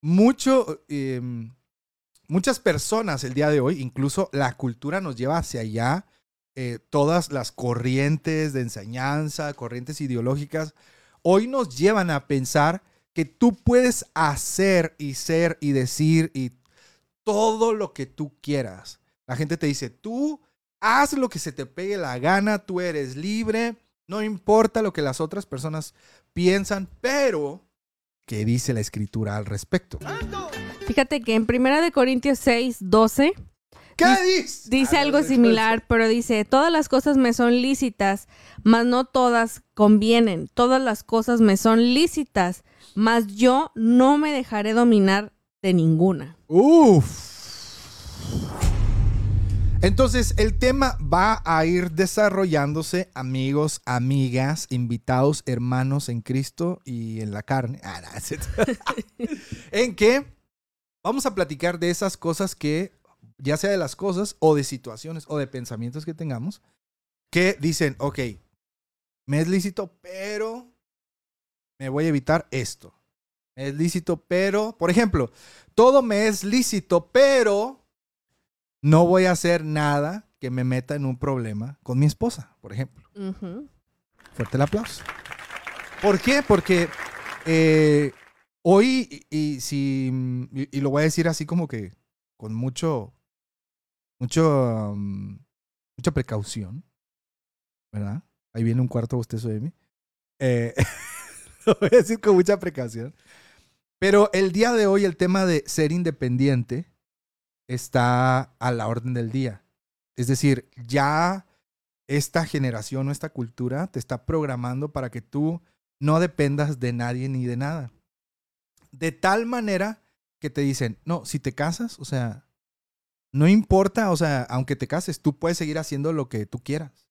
mucho, eh, muchas personas el día de hoy, incluso la cultura nos lleva hacia allá, eh, todas las corrientes de enseñanza, corrientes ideológicas, hoy nos llevan a pensar que tú puedes hacer y ser y decir y todo lo que tú quieras. La gente te dice, tú haz lo que se te pegue la gana, tú eres libre, no importa lo que las otras personas piensan, pero ¿qué dice la escritura al respecto? Fíjate que en Primera de Corintios 6, 12 ¿Qué Dice- Ah, algo similar, pero dice, todas las cosas me son lícitas, mas no todas convienen. Todas las cosas me son lícitas, mas yo no me dejaré dominar de ninguna. Uf. Entonces, el tema va a ir desarrollándose, amigos, amigas, invitados, hermanos en Cristo y en la carne. Ah, no, en que vamos a platicar de esas cosas que, ya sea de las cosas o de situaciones o de pensamientos que tengamos, que dicen, ok, me es lícito, pero me voy a evitar esto. Me es lícito, pero, por ejemplo, todo me es lícito, pero no voy a hacer nada que me meta en un problema con mi esposa, por ejemplo. Fuerte el aplauso. ¿Por qué? Porque eh, hoy, y, y si, y, y lo voy a decir así como que con mucho, mucho, um, mucha precaución, ¿verdad? Ahí viene un cuarto bostezo de mí. Eh, lo voy a decir con mucha precaución. Pero el día de hoy el tema de ser independiente está a la orden del día. Es decir, ya esta generación o esta cultura te está programando para que tú no dependas de nadie ni de nada. De tal manera que te dicen, no, si te casas, o sea, no importa, o sea, aunque te cases, tú puedes seguir haciendo lo que tú quieras.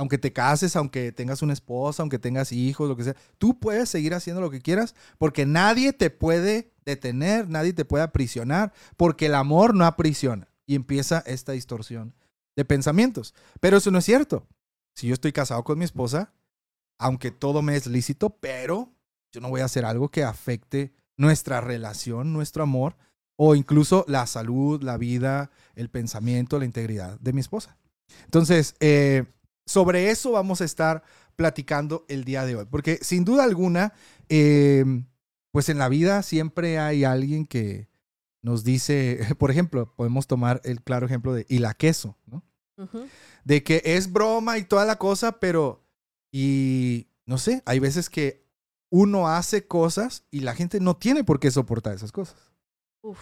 Aunque te cases, aunque tengas una esposa, aunque tengas hijos, lo que sea, tú puedes seguir haciendo lo que quieras porque nadie te puede detener, nadie te puede aprisionar, porque el amor no aprisiona. Y empieza esta distorsión de pensamientos. Pero eso no es cierto. Si yo estoy casado con mi esposa, aunque todo me es lícito, pero yo no voy a hacer algo que afecte nuestra relación, nuestro amor, o incluso la salud, la vida, el pensamiento, la integridad de mi esposa. Entonces, eh, sobre eso vamos a estar platicando el día de hoy, porque sin duda alguna, eh, pues en la vida siempre hay alguien que nos dice, por ejemplo, podemos tomar el claro ejemplo de y la queso, ¿no? De que es broma y toda la cosa, pero, y no sé, hay veces que uno hace cosas y la gente no tiene por qué soportar esas cosas. Uf.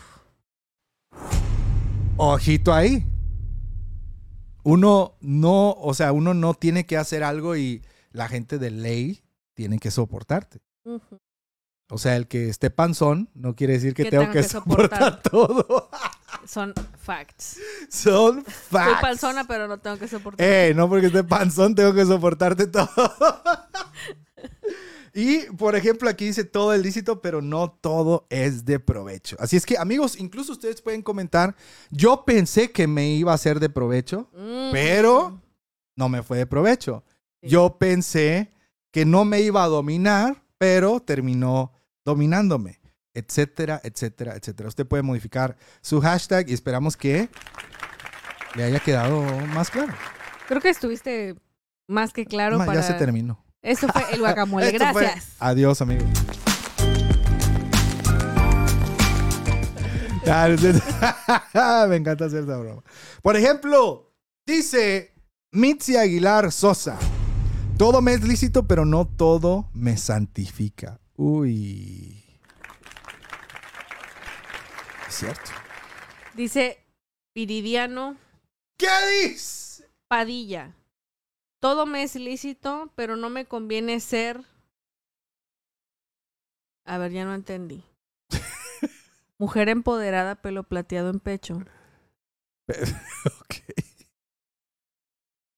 Ojito ahí. Uno no, o sea, uno no tiene que hacer algo y la gente de ley tiene que soportarte. O sea, el que esté panzón no quiere decir que Que tengo que, que soportar soportar. todo. Son facts. Son Soy facts. panzona, pero no tengo que soportar. Eh, no porque esté panzón tengo que soportarte todo. y, por ejemplo, aquí dice todo es lícito, pero no todo es de provecho. Así es que, amigos, incluso ustedes pueden comentar, yo pensé que me iba a ser de provecho, Mm. pero no me fue de provecho. Sí. Yo pensé que no me iba a dominar, pero terminó dominándome, etcétera, etcétera, etcétera. Usted puede modificar su hashtag y esperamos que le haya quedado más claro. Creo que estuviste más que claro para... Ya se terminó. Eso fue el guacamole. Esto fue- Gracias. Adiós, amigo. Ya, usted- Me encanta hacer esa broma. Por ejemplo, dice Mitzi Aguilar Sosa. Todo me es lícito, pero no todo me santifica. Uy. Es cierto. Dice Viridiano ¿Qué dice? Padilla. Todo me es lícito, pero no me conviene ser... A ver, ya no entendí. Mujer empoderada, pelo plateado en pecho. Ok.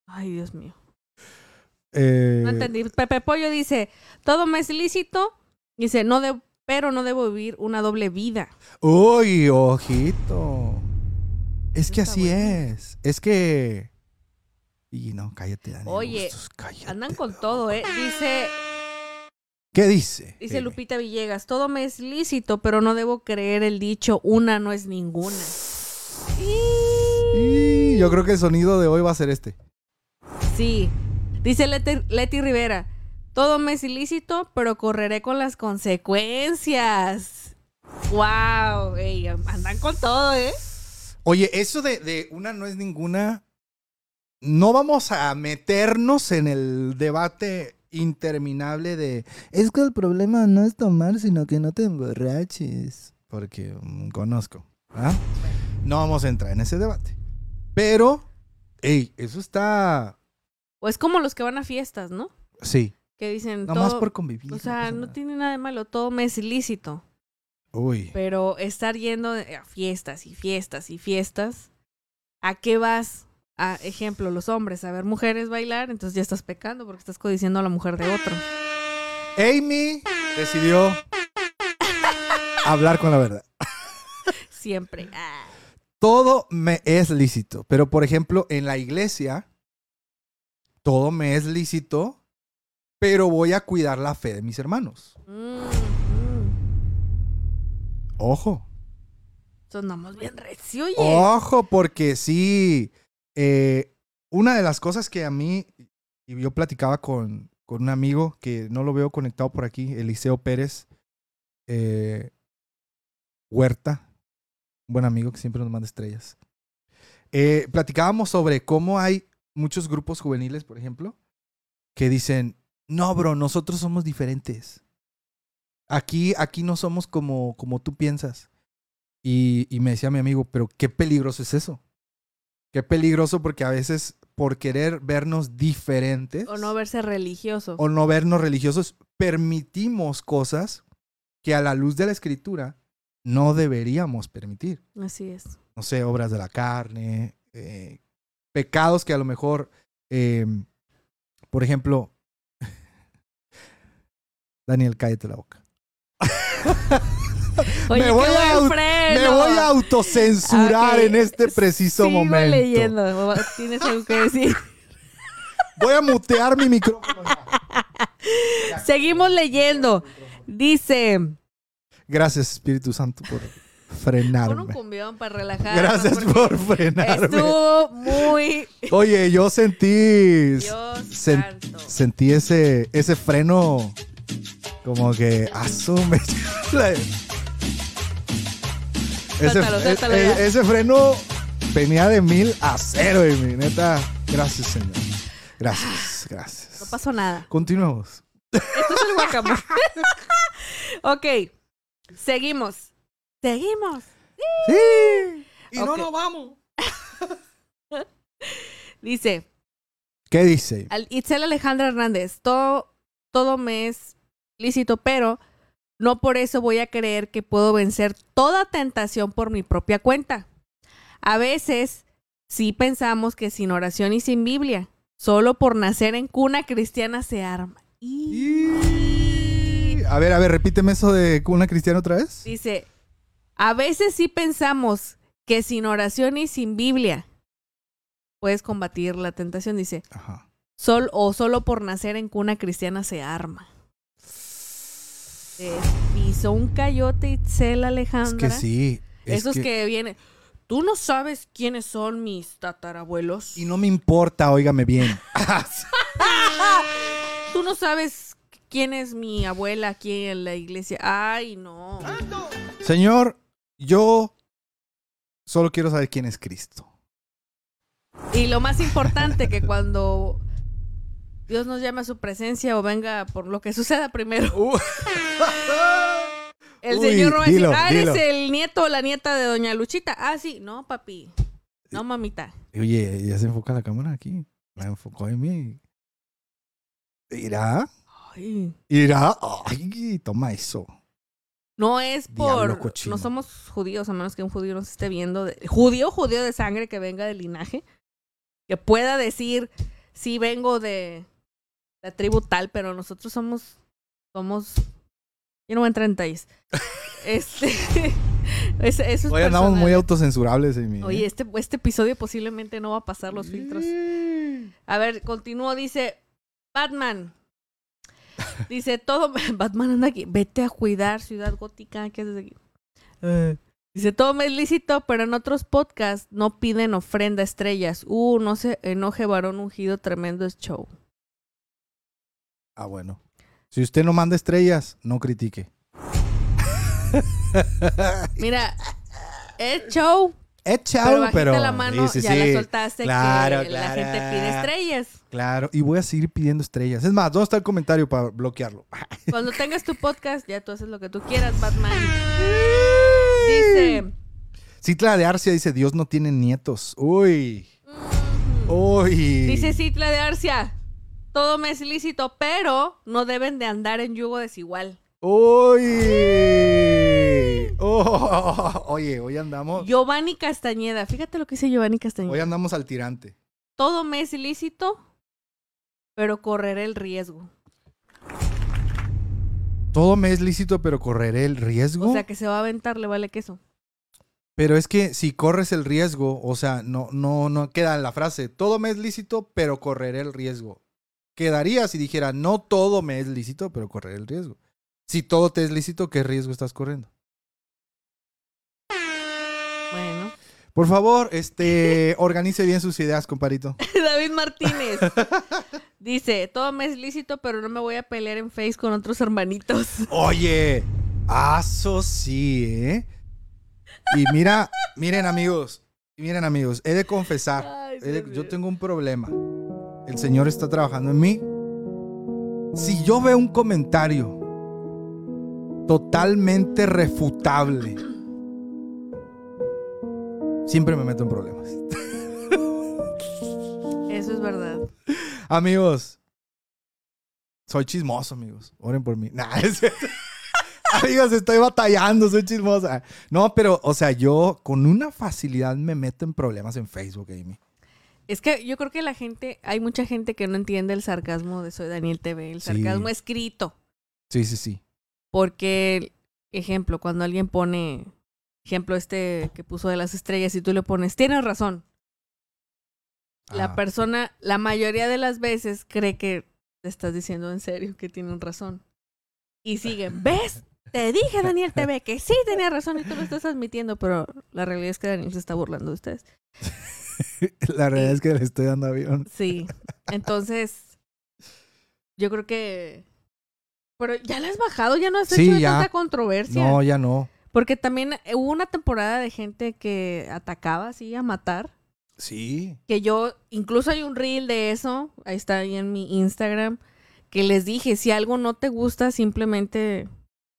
Ay, Dios mío. Eh, No entendí. Pepe Pollo dice, todo me es lícito. Dice, no de, pero no debo vivir una doble vida. Uy, ojito. Es que así bueno. es. Es que. Y no, cállate, Daniel. Oye, Bustos, cállate. Andan con todo, ¿eh? Dice, ¿Qué dice? dice Dime. Lupita Villegas, todo me es lícito, pero no debo creer el dicho, una no es ninguna. Y yo creo que el sonido de hoy va a ser este. Sí. Dice Leti, Leti Rivera, todo me es ilícito, pero correré con las consecuencias. Wow, ey, andan con todo, ¿eh? Oye, eso de, de una no es ninguna. No vamos a meternos en el debate interminable de. Es que el problema no es tomar, sino que no te emborraches. Porque mm, conozco. ¿ah? No vamos a entrar en ese debate. Pero, hey, eso está. O es como los que van a fiestas, ¿no? Sí. Que dicen Nomás todo, por convivir. o sea, no tiene nada de malo, todo me es ilícito. Uy. Pero estar yendo a fiestas y fiestas y fiestas, ¿a qué vas? A ejemplo, los hombres, a ver mujeres bailar, entonces ya estás pecando porque estás codiciando a la mujer de otro. Amy decidió hablar con la verdad. Siempre. Ah. Todo me es lícito, pero por ejemplo, en la iglesia, todo me es lícito, pero voy a cuidar la fe de mis hermanos. Mm, mm. Ojo, Sonamos bien recio, oye. ojo, porque sí, eh, una de las cosas que a mí, y yo platicaba con, con un amigo que no lo veo conectado por aquí, Eliseo Pérez eh, Huerta, un buen amigo que siempre nos manda estrellas. Eh, platicábamos sobre cómo hay muchos grupos juveniles, por ejemplo, que dicen, no, bro, nosotros somos diferentes. Aquí, aquí no somos como, como tú piensas. Y, y me decía mi amigo, pero qué peligroso es eso. Qué peligroso porque a veces por querer vernos diferentes O no verse religioso. o no vernos religiosos, permitimos cosas que a la luz de la escritura no deberíamos permitir. Así es. No sé, obras de la carne, eh, pecados que a lo mejor, eh, por ejemplo, Daniel, cállate la boca. Oye, me, voy a, me voy autocensurar en este preciso Sigo momento. leyendo. Tienes algo que decir. Voy a mutear mi micrófono. Seguimos leyendo. Dice. Gracias, Espíritu Santo, por un frenarme. cumbión para relajar. Gracias por frenarme. Estuvo muy. Oye, yo sentí. Dios sen- sentí ese, ese freno como que asume. ese, Suéltalo, suéltalo e- ya. e- ese freno venía de mil a cero, y mi neta. Gracias, Señor. Gracias, gracias. No pasó nada. Continuemos. Esto es el guacamole. ok. Seguimos. Seguimos. Sí. Y no nos vamos. Dice. ¿Qué dice? Itzel Alejandra Hernández, todo, todo me es lícito, pero no por eso voy a creer que puedo vencer toda tentación por mi propia cuenta. A veces sí pensamos que sin oración y sin Biblia, solo por nacer en cuna cristiana se arma. Y... A ver, a ver, repíteme eso de una cristiana otra vez. Dice, a veces sí pensamos que sin oración y sin Biblia puedes combatir la tentación. Dice, Ajá. Sol, o solo por nacer en cuna cristiana se arma. Se pisó un cayote Itzel Es Alejandra. que sí. es Esos que... vienen. Tú no sabes quiénes son mis tatarabuelos. Y no me importa, óigame bien. Tú no sabes quién es mi abuela aquí en la iglesia. Ay, no. Señor, yo solo quiero saber quién es Cristo. Y lo más importante que cuando Dios nos llame a su presencia o venga por lo que suceda primero. El Uy, señor no va a dilo, decir, ah, eres el nieto o la nieta de doña Luchita. Ah, sí, no, papi. No, mamita. Oye, ya se enfoca la cámara aquí. La enfocó en mí. ¿Irá? Ay. ¿Irá? Ay, toma eso. No es por... No somos judíos, a menos que un judío nos esté viendo. de- judío, judío de sangre que venga del linaje. Que pueda decir, sí vengo de la tribu tal, pero nosotros somos... Somos... Yo no voy a entrar en detalles. este... es- eso es Hoy andamos muy autocensurables en mí. Oye, este, este episodio posiblemente no va a pasar los filtros. A ver, continúo, dice Batman. Dice todo. Batman anda aquí. Vete a cuidar Ciudad Gótica. ¿Qué haces aquí? Eh, Dice todo me es lícito, pero en otros podcasts no piden ofrenda estrellas. Uh, no se enoje, varón ungido, tremendo es show. Ah, bueno. Si usted no manda estrellas, no critique. Mira, es show, Es pero chao, bajita pero. la mano, sí, sí, ya sí. la soltaste Claro, que la claro. gente pide estrellas. Claro, y voy a seguir pidiendo estrellas. Es más, ¿dónde está el comentario para bloquearlo? Cuando tengas tu podcast, ya tú haces lo que tú quieras, Batman. Dice. Citla de Arcia dice, Dios no tiene nietos. Uy, "Mm, uy. Dice Citla de Arcia, todo me es lícito, pero no deben de andar en yugo desigual. Uy. Oh, oye, hoy andamos, Giovanni Castañeda, fíjate lo que dice Giovanni Castañeda. hoy andamos al tirante. Todo me es lícito, pero correré el riesgo. Todo me es lícito, pero correré el riesgo. O sea, que se va a aventar, le vale queso. Pero es que si corres el riesgo, o sea, no, no, no queda en la frase. Todo me es lícito, pero correré el riesgo. Quedaría si dijera, no todo me es lícito, pero correré el riesgo. Si todo te es lícito, ¿qué riesgo estás corriendo? Bueno. Por favor, este, organice bien sus ideas, comparito. David Martínez dice, todo me es lícito, pero no me voy a pelear en Face con otros hermanitos. Oye, eso sí, ¿eh? Y mira, miren amigos, miren amigos, he de confesar, Ay, he de- Dios yo tengo un problema. El Señor está trabajando en mí. Si yo veo un comentario totalmente refutable, siempre me meto en problemas. Eso es verdad. Amigos, soy chismoso, amigos. Oren por mí. Nah, es cierto. Amigos, estoy batallando, soy chismosa. No, pero, o sea, yo con una facilidad me meto en problemas en Facebook, Amy. Es que yo creo que la gente, hay mucha gente que no entiende el sarcasmo de Soy Daniel TV, el Sí. sarcasmo escrito. Sí, sí, sí. Porque, ejemplo, cuando alguien pone, ejemplo este que puso de las estrellas y tú le pones, tienes razón. La Ah, persona, la mayoría de las veces cree que te estás diciendo en serio que tienen razón. Y sigue, ¿ves? Te dije, Daniel TV, que sí tenía razón y tú lo estás admitiendo, pero la realidad es que Daniel se está burlando de ustedes. La realidad es que le estoy dando avión. Sí. Entonces, yo creo que. Pero ya la has bajado, ya no has Sí, hecho ya. tanta controversia. No, ya no. Porque también eh, hubo una temporada de gente que atacaba así a matar. Sí. Que yo, incluso hay un reel de eso, ahí está ahí en mi Instagram, que les dije, si algo no te gusta, simplemente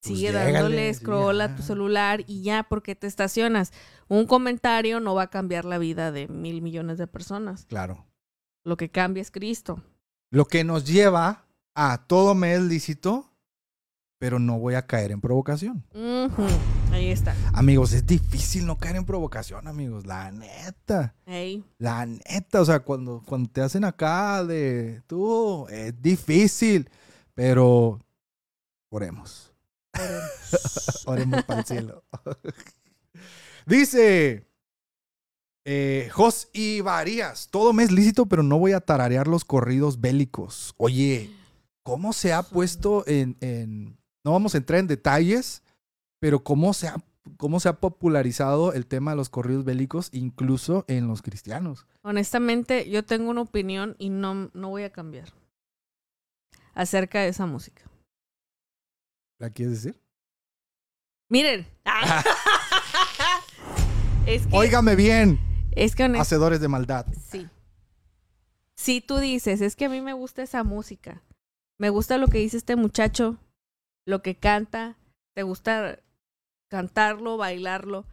sigue llégale, dándole scroll a tu celular y ya, porque te estacionas. Un comentario no va a cambiar la vida de mil millones de personas. Claro. Lo que cambia es Cristo. Lo que nos lleva a todo me es lícito, pero no voy a caer en provocación. Ahí está. Amigos, es difícil no caer en provocación, amigos. La neta. La neta. O sea, cuando, cuando te hacen acá de tú, es difícil. Pero oremos. Oremos para el cielo. Dice eh, Jos y Varías. Todo me es lícito, pero no voy a tararear los corridos bélicos. Oye, ¿cómo se ha puesto en, en- No vamos a entrar en detalles, pero cómo se ha, cómo se ha popularizado el tema de los corridos bélicos, incluso en los cristianos. Honestamente, yo tengo una opinión y no, no voy a cambiar acerca de esa música. ¿La quieres decir? Miren. es que, Óigame bien, es que honest- hacedores de maldad. sí. Si tú dices, es que a mí me gusta esa música, me gusta lo que dice este muchacho, lo que canta, te gusta cantarlo, bailarlo.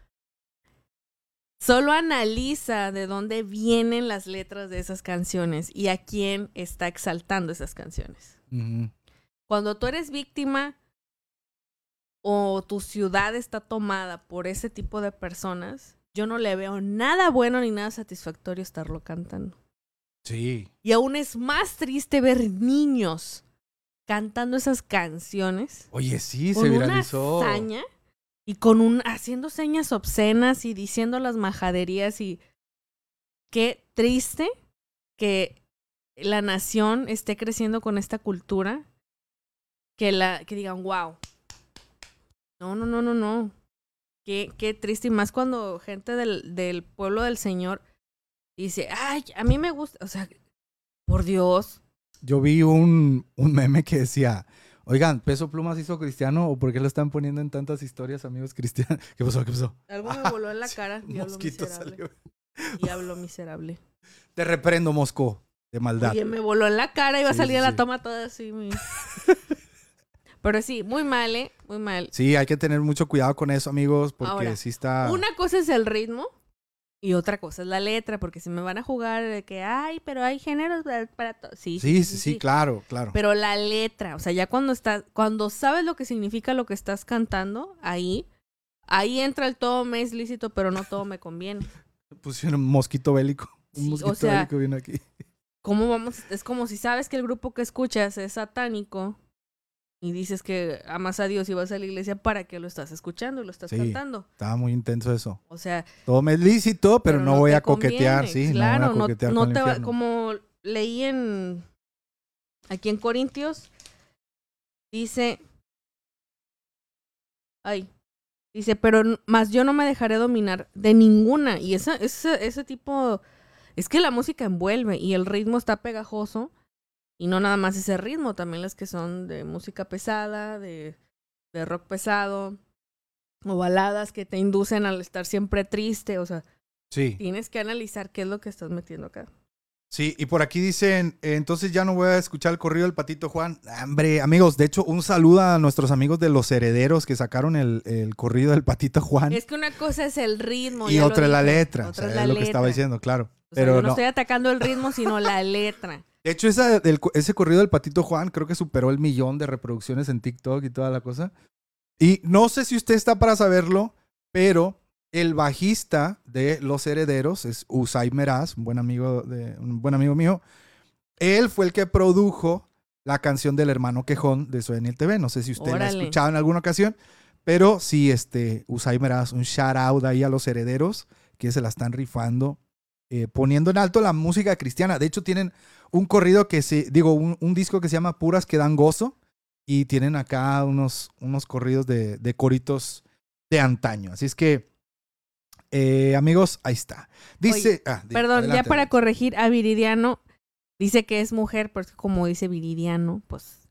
Solo analiza de dónde vienen las letras de esas canciones y a quién está exaltando esas canciones. Cuando tú eres víctima o tu ciudad está tomada por ese tipo de personas, yo no le veo nada bueno ni nada satisfactorio estarlo cantando. Sí. Y aún es más triste ver niños cantando esas canciones Oye, sí, con se una viralizó. hazaña y con un haciendo señas obscenas y diciendo las majaderías y qué triste que la nación esté creciendo con esta cultura que la que digan wow no no no no no qué, qué triste y más cuando gente del, del pueblo del señor dice ay a mí me gusta o sea por Dios Yo vi un, un meme que decía, oigan, ¿Peso Pluma se hizo cristiano o por qué lo están poniendo en tantas historias, amigos cristianos? ¿Qué pasó? ¿Qué pasó? algo me voló en la cara diablo mosquito miserable salió. diablo miserable Te reprendo, Mosco, de maldad. Oye, me voló en la cara, iba a Sí, salir sí, a la sí. toma toda así. mi- Pero sí, muy mal, ¿eh? Muy mal. Sí, hay que tener mucho cuidado con eso, amigos, porque Ahora, sí está... Una cosa es el ritmo y otra cosa es la letra, porque si me van a jugar de que, ay, pero hay géneros para, todo. Sí, Sí, sí, sí, claro, claro. Pero la letra, o sea, ya cuando estás, cuando sabes lo que significa lo que estás cantando, ahí, ahí entra el todo me es lícito, pero no todo me conviene. Pusieron un mosquito bélico. Un Sí, o mosquito sea, bélico vino aquí. ¿Cómo vamos? Es como si sabes que el grupo que escuchas es satánico y dices que amas a Dios y vas a la iglesia para que lo estás escuchando y lo estás Sí. cantando. Estaba muy intenso eso. O sea, Todo me es lícito, pero, no, voy a coquetear, conviene, sí. Claro, no voy a coquetear no te va- como leí en aquí en Corintios dice ay dice pero más yo no me dejaré dominar de ninguna y esa ese ese tipo es que la música envuelve y el ritmo está pegajoso y no nada más ese ritmo también las que son de música pesada de de rock pesado o baladas que te inducen al estar siempre triste o sea Sí. Tienes que analizar qué es lo que estás metiendo acá. Sí, y por aquí dicen, eh, entonces ya no voy a escuchar el corrido del Patito Juan. Hombre, amigos, de hecho, un saludo a nuestros amigos de Los Herederos que sacaron el, el corrido del Patito Juan. Es que una cosa es el ritmo. y otra es la letra. Otra o es sea, la es lo que estaba diciendo, claro. O sea, Pero yo no, no. estoy atacando el ritmo, sino la letra. De hecho, esa, ese corrido del Patito Juan creo que superó el millón de reproducciones en TikTok y toda la cosa. Y no sé si usted está para saberlo, pero el bajista de Los Herederos es Usai Meraz, un buen amigo, de, un buen amigo mío. Él fue el que produjo la canción del hermano quejón de Soy TV. No sé si usted la ha escuchado en alguna ocasión, pero sí, este, Usai Meraz, un shout out ahí a Los Herederos, que se la están rifando, eh, poniendo en alto la música cristiana. De hecho, tienen un corrido que se, digo, un, un disco que se llama Puras que dan gozo, y tienen acá unos, unos corridos de, de coritos de antaño. Así es que, eh, amigos, ahí está. Dice. ah, di- Perdón, ya para adelante. corregir a Viridiano, dice que es mujer, pero es que como dice Viridiano, pues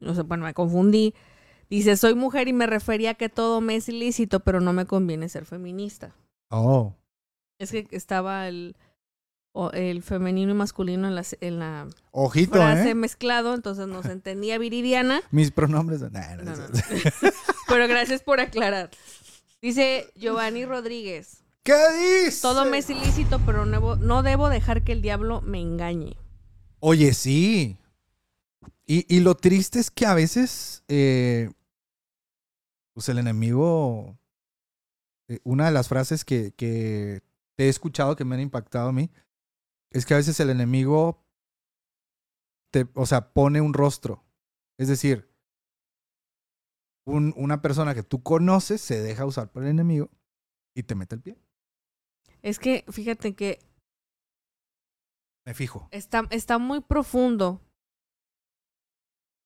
no sé, bueno, me confundí. Dice, soy mujer y me refería a que todo me es ilícito, pero no me conviene ser feminista. Oh, Es que estaba el, o- el femenino y masculino en la, en la ojito, frase ¿eh? mezclado, entonces no se entendía Viridiana. Mis pronombres. nah, no, No, no. no. Pero gracias por aclarar. Dice Giovanni Rodríguez, ¿Qué dice? todo me es ilícito, pero no debo, no debo dejar que el diablo me engañe. Oye, sí. Y, y lo triste es que a veces, eh, pues el enemigo, eh, una de las frases que, que te he escuchado que me han impactado a mí, es que a veces el enemigo, te, o sea, pone un rostro. Es decir, un- una persona que tú conoces se deja usar por el enemigo y te mete el pie. Es que fíjate que Me fijo. está, está muy profundo.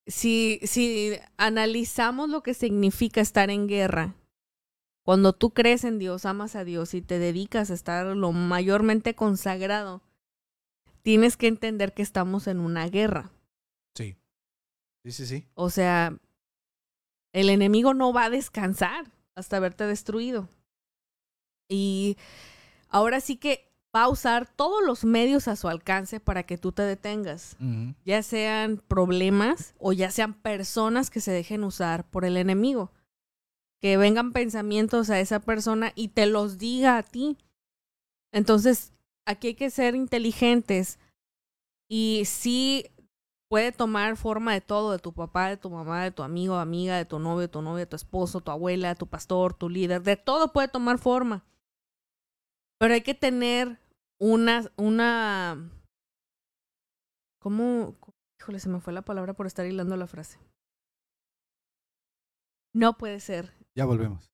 Si, si analizamos lo que significa estar en guerra, cuando tú crees en Dios, amas a Dios y te dedicas a estar lo mayormente consagrado, tienes que entender que estamos en una guerra. Sí. Sí, sí, sí. O sea, el enemigo no va a descansar hasta haberte destruido. Y ahora sí que va a usar todos los medios a su alcance para que tú te detengas, ya sean problemas o ya sean personas que se dejen usar por el enemigo. Que vengan pensamientos a esa persona y te los diga a ti. Entonces, aquí hay que ser inteligentes y sí puede tomar forma de todo, de tu papá, de tu mamá, de tu amigo, amiga, de tu novio, tu novia, tu esposo, tu abuela, tu pastor, tu líder, de todo puede tomar forma. Pero hay que tener una, una, ¿cómo? Híjole, se me fue la palabra por estar hilando la frase. No puede ser. Ya volvemos.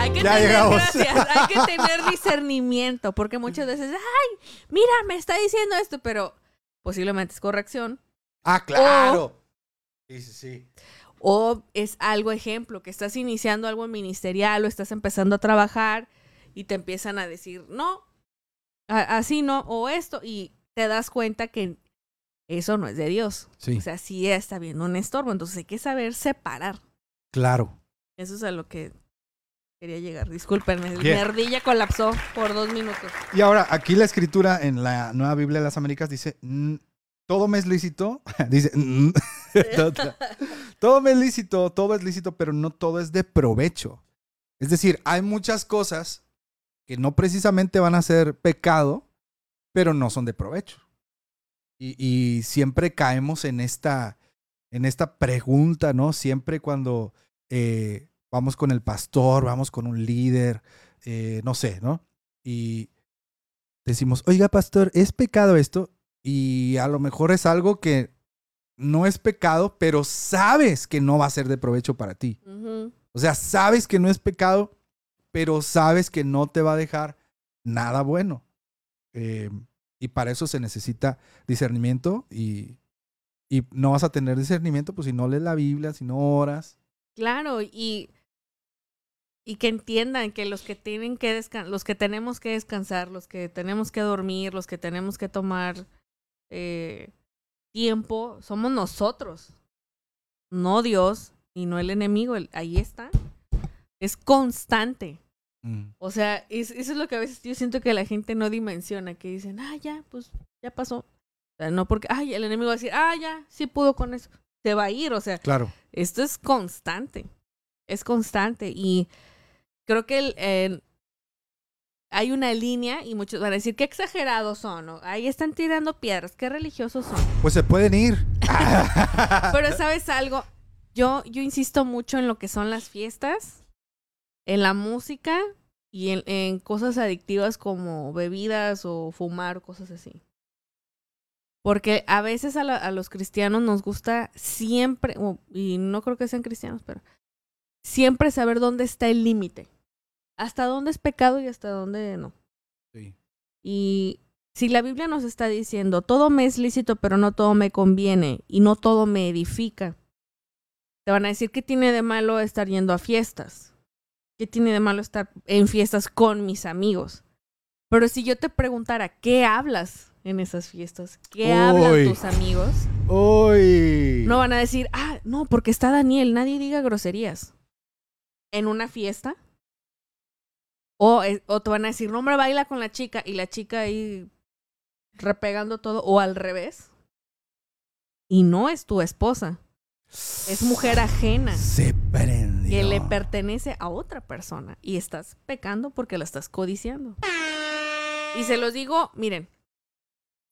Hay que Ya tener, llegamos. gracias, hay que tener discernimiento, porque muchas veces, ay, mira, me está diciendo esto, pero posiblemente es corrección. Ah, claro. Sí, sí, sí. O es algo ejemplo, que estás iniciando algo ministerial o estás empezando a trabajar y te empiezan a decir, no, así no, o esto, y te das cuenta que eso no es de Dios. Sí, O sea, sí está viendo un estorbo, entonces hay que saber separar. claro. Eso es a lo que quería llegar. Discúlpenme, Bien. nerdilla colapsó por dos minutos. Y ahora, aquí la escritura en la Nueva Biblia de las Américas dice, "Mm, todo me es lícito. dice, todo, todo me es lícito, todo es lícito, pero no todo es de provecho. Es decir, hay muchas cosas que no precisamente van a ser pecado, pero no son de provecho. Y, y siempre caemos en esta, en esta pregunta, ¿no? Siempre cuando eh, vamos con el pastor, vamos con un líder, eh, no sé, ¿no? Y decimos, oiga, pastor, ¿es pecado esto? Y a lo mejor es algo que no es pecado, pero sabes que no va a ser de provecho para ti. O sea, sabes que no es pecado, pero sabes que no te va a dejar nada bueno. Eh, y para eso se necesita discernimiento y, y no vas a tener discernimiento pues si no lees la Biblia, si no oras. Claro, y, y que entiendan que los que tienen que descansar, los que tenemos que descansar, los que tenemos que dormir, los que tenemos que tomar eh, tiempo, somos nosotros, no Dios y no el enemigo. el- ahí está. Es constante. Mm. O sea, es- eso es lo que a veces yo siento que la gente no dimensiona, que dicen, ah, ya, pues ya pasó. O sea, no porque, ay, el enemigo va a decir, ah, ya, sí pudo con eso. Se va a ir, o sea, Claro. esto es constante. Es constante. Y creo que el, hay una línea y muchos van a decir, qué exagerados son. ¿no? Ahí están tirando piedras, qué religiosos son. Pues se pueden ir. Pero sabes algo, yo, yo insisto mucho en lo que son las fiestas, en la música y en, en cosas adictivas como bebidas o fumar, cosas así. Porque a veces a, la- a los cristianos nos gusta siempre, y no creo que sean cristianos, pero siempre saber dónde está el límite. Hasta dónde es pecado y hasta dónde no. Sí. Y si la Biblia nos está diciendo, todo me es lícito, pero no todo me conviene y no todo me edifica, te van a decir, ¿qué tiene de malo estar yendo a fiestas? ¿Qué tiene de malo estar en fiestas con mis amigos? Pero si yo te preguntara, ¿qué hablas en esas fiestas? ¿Qué hablan tus amigos? No van a decir, ah, no, porque está Daniel, nadie diga groserías. En una fiesta. O, eh, o te van a decir, no, hombre, baila con la chica y la chica ahí repegando todo. O al revés. Y no es tu esposa. Es mujer ajena Se prendió. que le pertenece a otra persona. Y estás pecando porque la estás codiciando. Y se los digo, miren,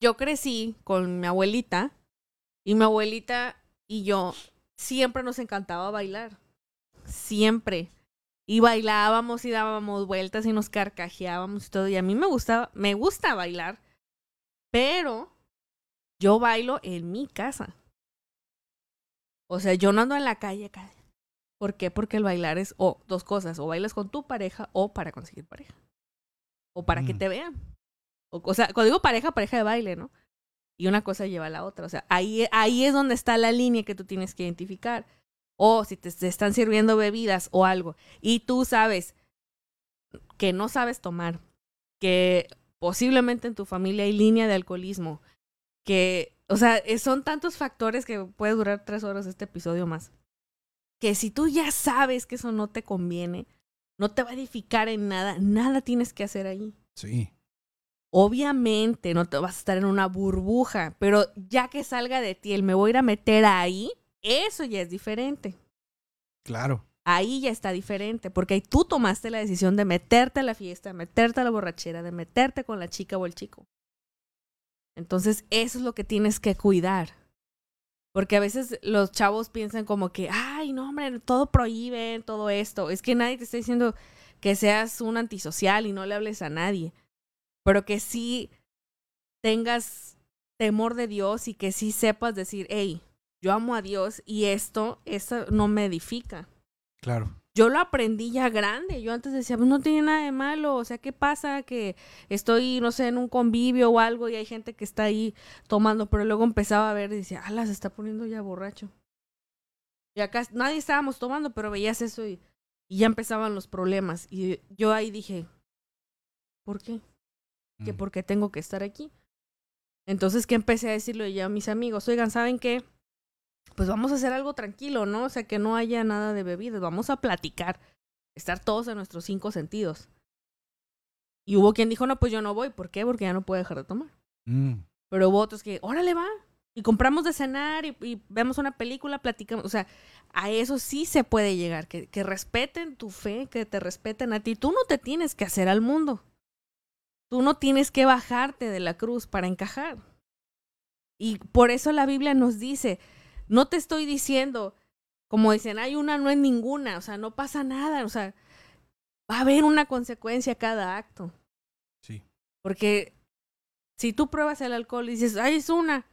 yo crecí con mi abuelita y mi abuelita y yo siempre nos encantaba bailar. Siempre. Y bailábamos y dábamos vueltas y nos carcajeábamos y todo. Y a mí me gustaba, me gusta bailar, pero yo bailo en mi casa. O sea, yo no ando en la calle acá. ¿Por qué? Porque el bailar es o dos cosas, o bailas con tu pareja o para conseguir pareja. O para que Mm. te vean. O, o sea, cuando digo pareja, pareja de baile, ¿no? Y una cosa lleva a la otra. O sea, ahí, ahí es donde está la línea que tú tienes que identificar. O si te, te están sirviendo bebidas o algo y tú sabes que no sabes tomar, que posiblemente en tu familia hay línea de alcoholismo, que, o sea, eh, son tantos factores que puede durar tres horas este episodio más. Que si tú ya sabes que eso no te conviene, no te va a edificar en nada, nada tienes que hacer ahí. Sí. Obviamente no te vas a estar en una burbuja, pero ya que salga de ti el me voy a ir a meter ahí, eso ya es diferente. Claro. Ahí ya está diferente, porque ahí tú tomaste la decisión de meterte a la fiesta, de meterte a la borrachera, de meterte con la chica o el chico. Entonces, eso es lo que tienes que cuidar. Porque a veces los chavos piensan como que, ay, no, hombre, todo prohíben, todo esto. Es que nadie te está diciendo que seas un antisocial y no le hables a nadie. Pero que sí tengas temor de Dios y que sí sepas decir, hey, yo amo a Dios y esto, esto no me edifica. Claro. Yo lo aprendí ya grande. Yo antes decía, pues no tiene nada de malo. O sea, ¿qué pasa? Que estoy, no sé, en un convivio o algo y hay gente que está ahí tomando. Pero luego empezaba a ver y decía, ala, se está poniendo ya borracho. Y acá nadie estábamos tomando, pero veías eso y, y ya empezaban los problemas. Y yo ahí dije, ¿por qué? que Mm. por qué tengo que estar aquí. Entonces que empecé a decirle ya a mis amigos, oigan, ¿saben qué? Pues vamos a hacer algo tranquilo, ¿no? O sea, que no haya nada de bebidas, vamos a platicar, estar todos en nuestros cinco sentidos. Y hubo quien dijo, no, pues yo no voy, ¿por qué? Porque ya no puedo dejar de tomar. Mm. Pero hubo otros que, órale, va. Y compramos de cenar y, y vemos una película, platicamos. O sea, a eso sí se puede llegar, que, que respeten tu fe, que te respeten a ti. Tú no te tienes que hacer al mundo. Tú no tienes que bajarte de la cruz para encajar. Y por eso la Biblia nos dice, no te estoy diciendo, como dicen, hay una, no es ninguna, o sea, no pasa nada, o sea, va a haber una consecuencia a cada acto. Sí. Porque si tú pruebas el alcohol y dices, ay, es una,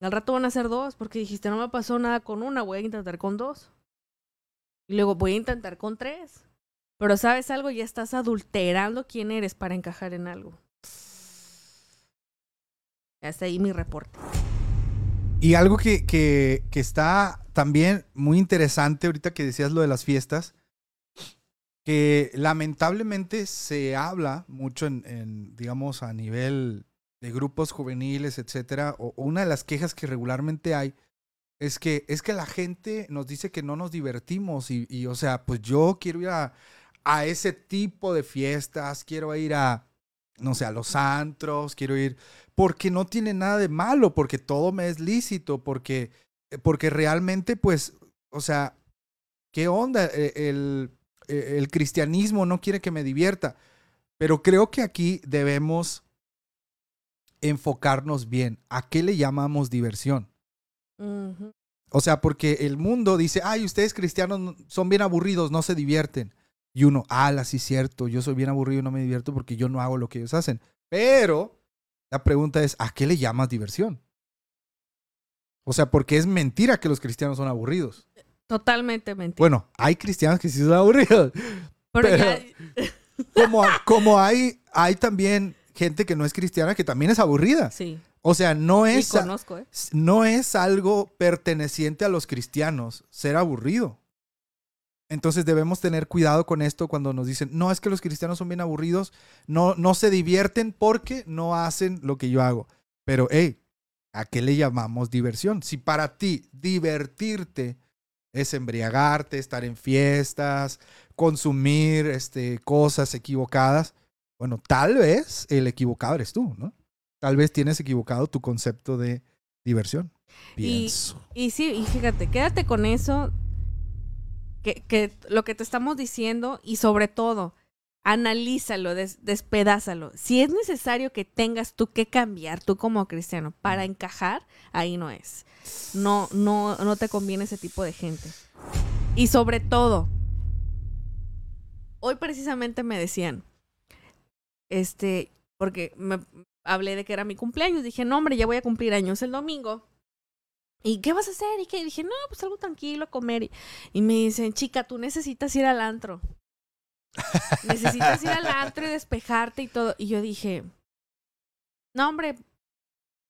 al rato van a ser dos, porque dijiste, no me pasó nada con una, voy a intentar con dos. Y luego voy a intentar con tres. Pero sabes algo, ya estás adulterando quién eres para encajar en algo. Hasta ahí mi reporte. Y algo que, que, está también muy interesante ahorita que decías lo de las fiestas, que lamentablemente se habla mucho en, digamos, a nivel de grupos juveniles, etcétera, o, o una de las quejas que regularmente hay es que es que la gente nos dice que no nos divertimos y, y, o sea, pues yo quiero ir a, a ese tipo de fiestas, quiero ir a, no sé, a los antros, quiero ir, porque no tiene nada de malo, porque todo me es lícito, porque, porque realmente, pues, o sea, ¿qué onda? E, El, el cristianismo no quiere que me divierta, pero creo que aquí debemos enfocarnos bien. ¿A qué le llamamos diversión? O sea, porque el mundo dice, ay, ustedes cristianos son bien aburridos, no se divierten. Y uno, ala, sí, cierto, yo soy bien aburrido y no me divierto porque yo no hago lo que ellos hacen. Pero la pregunta es, ¿a qué le llamas diversión? O sea, porque es mentira que los cristianos son aburridos. Totalmente mentira. Bueno, hay cristianos que sí son aburridos. pero, pero- ya, Como, como hay, hay también gente que no es cristiana que también es aburrida. sí, O sea, no es, conozco, ¿eh? no es algo perteneciente a los cristianos ser aburrido. Entonces debemos tener cuidado con esto cuando nos dicen, no, es que los cristianos son bien aburridos, no, no se divierten porque no hacen lo que yo hago. Pero, hey, ¿a qué le llamamos diversión? Si para ti divertirte es embriagarte, estar en fiestas, consumir este, cosas equivocadas, bueno, tal vez el equivocado eres tú, ¿no? Tal vez tienes equivocado tu concepto de diversión. Y-. Y sí, y fíjate, quédate con eso, que, que lo que te estamos diciendo y sobre todo, analízalo, des- despedázalo. Si es necesario que tengas tú que cambiar, tú como cristiano, para encajar, ahí no es. No, no, no te conviene ese tipo de gente. Y sobre todo, hoy precisamente me decían, este, porque me hablé de que era mi cumpleaños, dije, no hombre, ya voy a cumplir años el domingo. ¿Y qué vas a hacer? Y que dije, no, pues algo tranquilo, a comer. Y, y me dicen, chica, tú necesitas ir al antro. necesitas ir al antro y despejarte y todo. Y yo dije, no, hombre,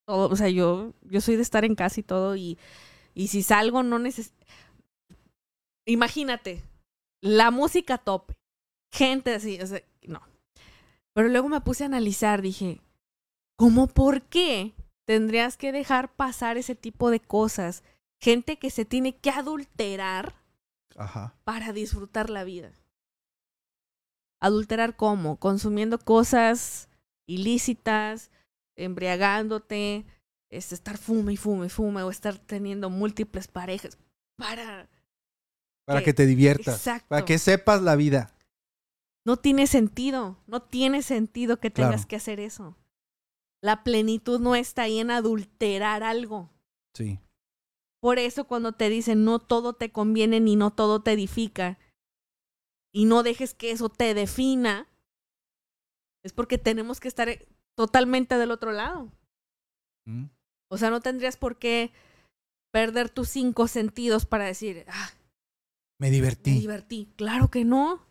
todo, o sea, yo, yo soy de estar en casa y todo. Y, y si salgo, no necesito. Imagínate, la música tope, gente así, o sea, no. Pero luego me puse a analizar, dije, ¿cómo por qué tendrías que dejar pasar ese tipo de cosas? Gente que se tiene que adulterar Ajá. para disfrutar la vida. ¿Adulterar cómo? Consumiendo cosas ilícitas, embriagándote, este, estar fume y fume y fume, o estar teniendo múltiples parejas para... Para Que- que te diviertas. Exacto. Para que sepas la vida. No tiene sentido, no tiene sentido que tengas Claro. que hacer eso. La plenitud no está ahí en adulterar algo. Sí. Por eso cuando te dicen no todo te conviene ni no todo te edifica y no dejes que eso te defina, es porque tenemos que estar totalmente del otro lado. Mm. O sea, no tendrías por qué perder tus cinco sentidos para decir, ah, Me me divertí. divertí. Claro que no.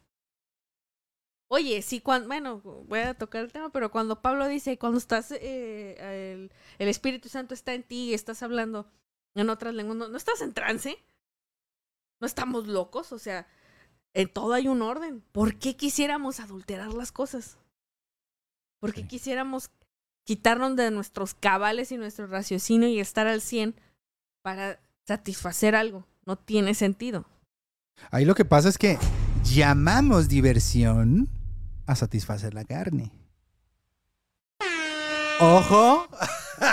Oye, sí, cuando, bueno, voy a tocar el tema, pero cuando Pablo dice, cuando estás, eh, el, el Espíritu Santo está en ti y estás hablando en otras lenguas, no, no estás en trance, no estamos locos, o sea, en todo hay un orden. ¿Por qué quisiéramos adulterar las cosas? ¿Por qué Sí. quisiéramos quitarnos de nuestros cabales y nuestro raciocinio y estar al 100 para satisfacer algo? No tiene sentido. Ahí lo que pasa es que llamamos diversión a satisfacer la carne. Ojo.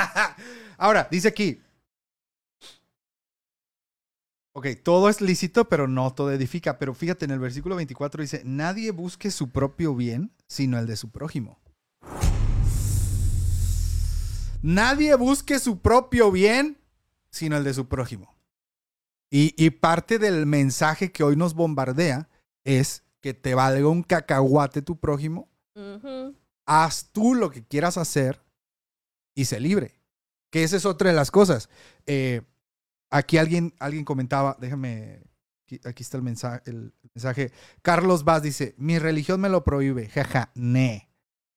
Ahora, dice aquí. Ok, todo es lícito, pero no todo edifica. Pero fíjate, en el versículo 24 dice, nadie busque su propio bien, sino el de su prójimo. Nadie busque su propio bien, sino el de su prójimo. Y, y parte del mensaje que hoy nos bombardea es que te valga un cacahuate tu prójimo, haz tú lo que quieras hacer y sé libre. Que esa es otra de las cosas. Eh, aquí alguien, alguien comentaba, déjame, aquí, aquí está el mensaje, el mensaje. Carlos Vaz dice, mi religión me lo prohíbe, jaja, ne.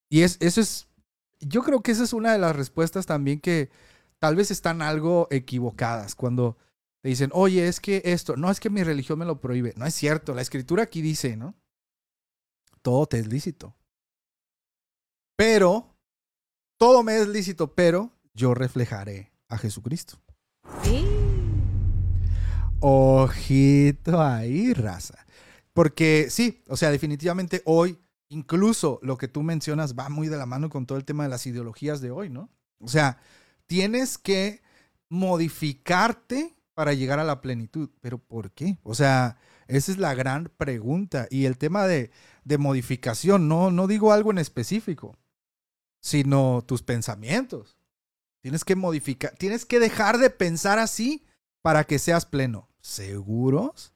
Y es, eso es, yo creo que esa es una de las respuestas también que tal vez están algo equivocadas cuando te dicen, oye, es que esto, no es que mi religión me lo prohíbe. No es cierto, la escritura aquí dice, ¿no? Todo te es lícito. Pero, todo me es lícito, pero yo reflejaré a Jesucristo. Sí. Ojito ahí, raza. Porque sí, o sea, definitivamente hoy, incluso lo que tú mencionas va muy de la mano con todo el tema de las ideologías de hoy, ¿no? O sea, tienes que modificarte para llegar a la plenitud. ¿Pero por qué? O sea, esa es la gran pregunta. Y el tema de, de modificación, no, no digo algo en específico, sino tus pensamientos. Tienes que modificar, tienes que dejar de pensar así para que seas pleno. ¿Seguros?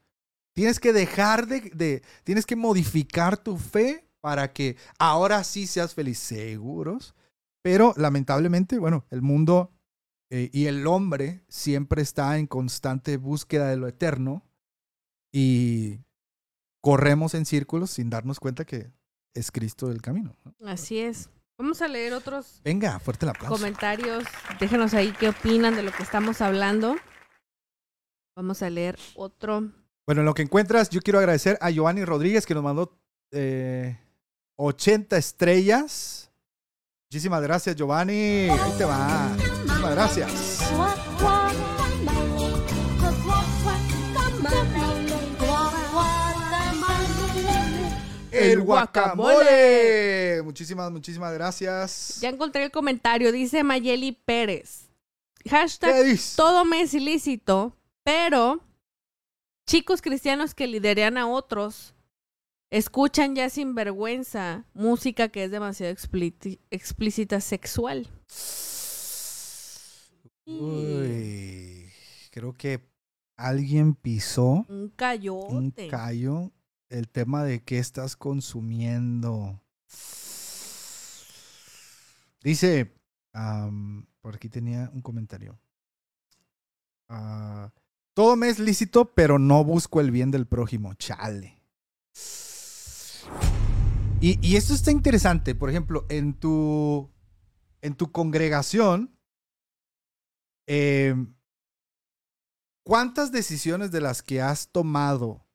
Tienes que dejar de, de- tienes que modificar tu fe para que ahora sí seas feliz. ¿Seguros? Pero lamentablemente, bueno, el mundo eh, y el hombre siempre está en constante búsqueda de lo eterno y corremos en círculos sin darnos cuenta que es Cristo el camino. ¿no? Así es. Vamos a leer otros Venga, fuerte el aplauso. comentarios. Déjenos ahí qué opinan de lo que estamos hablando. Vamos a leer otro. Bueno, en lo que encuentras, yo quiero agradecer a Giovanni Rodríguez que nos mandó eh, 80 estrellas. Muchísimas gracias, Giovanni. Ahí te va. Muchísimas gracias. El guacamole. Muchísimas, muchísimas gracias. Ya encontré el comentario. Dice Mayeli Pérez. Hashtag ¿Qué dice? todo me es ilícito, pero chicos cristianos que lideran a otros escuchan ya sin vergüenza música que es demasiado explíci- explícita sexual. Uy, creo que alguien pisó Un un cayote. callo el tema de qué estás consumiendo. Dice, por aquí tenía un comentario. Ah, todo me es lícito, pero no busco el bien del prójimo. Chale. Y, y esto está interesante. Por ejemplo, en tu, en tu congregación, em, ¿cuántas decisiones de las que has tomado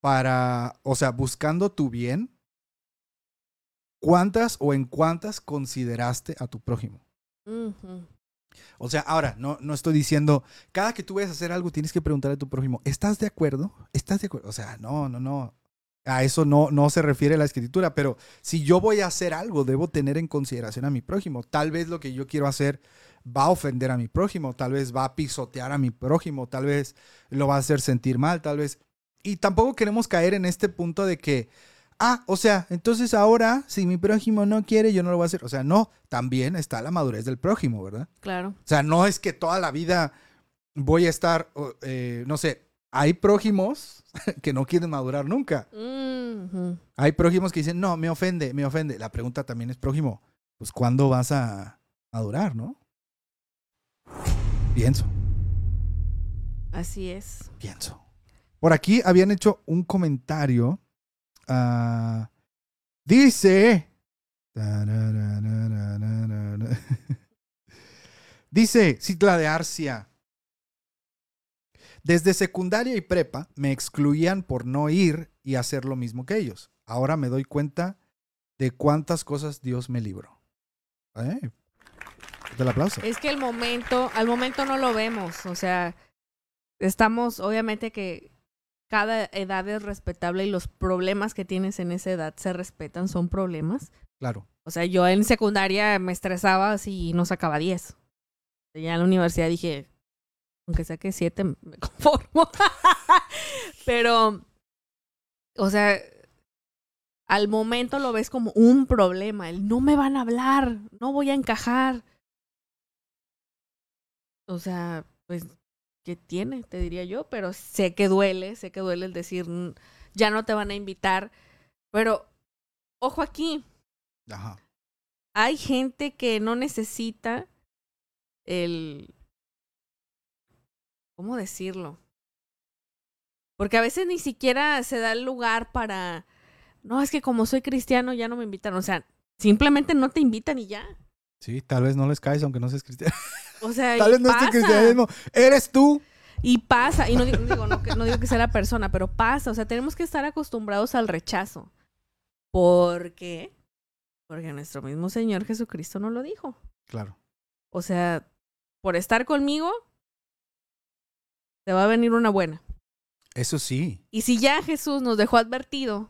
para, o sea, buscando tu bien, cuántas o en cuántas consideraste a tu prójimo? O sea, ahora, no, no estoy diciendo, cada que tú vayas a hacer algo tienes que preguntarle a tu prójimo, ¿estás de acuerdo? ¿Estás de acuerdo? O sea, no, no, no. A eso no, no se refiere la escritura, pero si yo voy a hacer algo, debo tener en consideración a mi prójimo. Tal vez lo que yo quiero hacer va a ofender a mi prójimo, tal vez va a pisotear a mi prójimo, tal vez lo va a hacer sentir mal, tal vez. Y tampoco queremos caer en este punto de que, ah, o sea, entonces ahora, si mi prójimo no quiere, yo no lo voy a hacer. O sea, no, también está la madurez del prójimo, ¿verdad? Claro. O sea, no es que toda la vida voy a estar, eh, no sé, hay prójimos que no quieren madurar nunca. Ujú. Hay prójimos que dicen, no, me ofende, me ofende. La pregunta también es, prójimo, pues ¿cuándo vas a madurar, no? Pienso, Así es. pienso. Por aquí habían hecho un comentario. ah, dice... Dice Citla de Arcia. Desde secundaria y prepa me excluían por no ir y hacer lo mismo que ellos. Ahora me doy cuenta de cuántas cosas Dios me libró. ¿Eh? El aplauso. Es que el momento, al momento no lo vemos. O sea, estamos, obviamente que cada edad es respetable y los problemas que tienes en esa edad se respetan, son problemas. Claro. O sea, yo en secundaria me estresaba si no sacaba 10. Ya en la universidad dije, aunque saque 7, me conformo. Pero, o sea, al momento lo ves como un problema. El no me van a hablar, no voy a encajar. O sea, pues, ¿qué tiene? Te diría yo, pero sé que duele, sé que duele el decir, "Mm, ya no te van a invitar. Pero, ojo aquí, Ajá. hay gente que no necesita el... ¿Cómo decirlo? Porque a veces ni siquiera se da el lugar para... No, es que como soy cristiano ya no me invitan. O sea, simplemente no te invitan y ya. Sí, tal vez no les caes aunque no seas cristiano. O sea, Tal vez no es tu cristianismo. Eres tú. Y pasa, y no digo, no digo, no que- no digo que sea la persona, pero pasa. O sea, tenemos que estar acostumbrados al rechazo. ¿Por qué? Porque nuestro mismo Señor Jesucristo nos lo dijo. Claro. O sea, por estar conmigo, te va a venir una buena. Eso sí. Y si ya Jesús nos dejó advertido,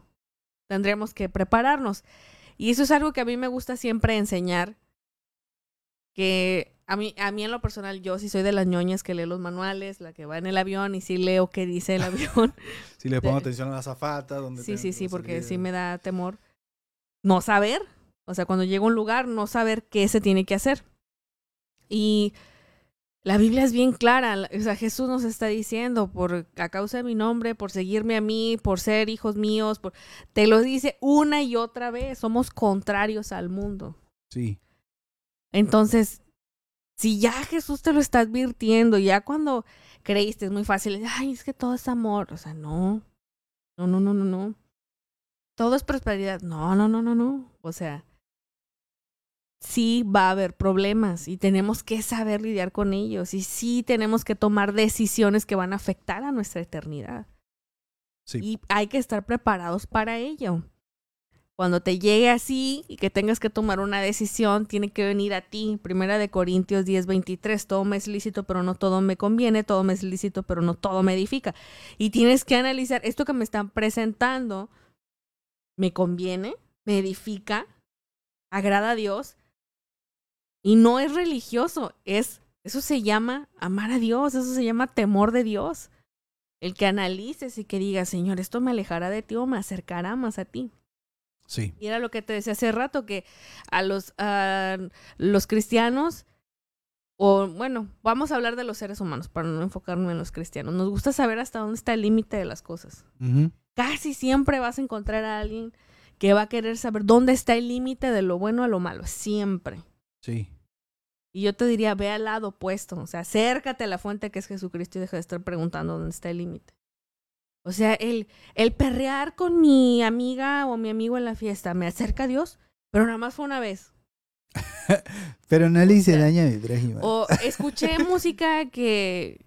tendremos que prepararnos. Y eso es algo que a mí me gusta siempre enseñar. Que a mí, a mí en lo personal, yo sí soy de las ñoñas que lee los manuales, la que va en el avión y sí leo qué dice el avión. Si le pongo atención a la zafata. Donde sí, sí, sí, porque salir. sí me da temor no saber. O sea, cuando llego a un lugar, no saber qué se tiene que hacer. Y La Biblia es bien clara, o sea, Jesús nos está diciendo, por a causa de mi nombre, por seguirme a mí, por ser hijos míos, por, te lo dice una y otra vez, somos contrarios al mundo. Sí. Entonces, si ya Jesús te lo está advirtiendo, ya cuando creíste es muy fácil, ay, es que todo es amor, o sea, no, no, no, no, no, no. Todo es prosperidad, no, no, no, no, no, o sea, sí va a haber problemas y tenemos que saber lidiar con ellos y sí tenemos que tomar decisiones que van a afectar a nuestra eternidad. Sí. Y hay que estar preparados para ello. Cuando te llegue así y que tengas que tomar una decisión, tiene que venir a ti. Primera de Corintios 10, 23. Todo me es lícito, pero no todo me conviene. Todo me es lícito, pero no todo me edifica. Y tienes que analizar, esto que me están presentando, ¿me conviene? ¿Me edifica? ¿Agrada a Dios? Y no es religioso, es eso se llama amar a Dios, eso se llama temor de Dios. El que analices y que digas, Señor, esto me alejará de ti o me acercará más a ti. Sí. Y era lo que te decía hace rato, que a los, a los cristianos, o bueno, vamos a hablar de los seres humanos para no enfocarnos en los cristianos. Nos gusta saber hasta dónde está el límite de las cosas. Casi siempre vas a encontrar a alguien que va a querer saber dónde está el límite de lo bueno a lo malo. Siempre. Sí. Y yo te diría, ve al lado opuesto, o sea, acércate a la fuente que es Jesucristo y deja de estar preguntando dónde está el límite. O sea, el, el perrear con mi amiga o mi amigo en la fiesta me acerca a Dios, pero nada más fue una vez. Pero no le hice daño a mi prójimo. O escuché música que,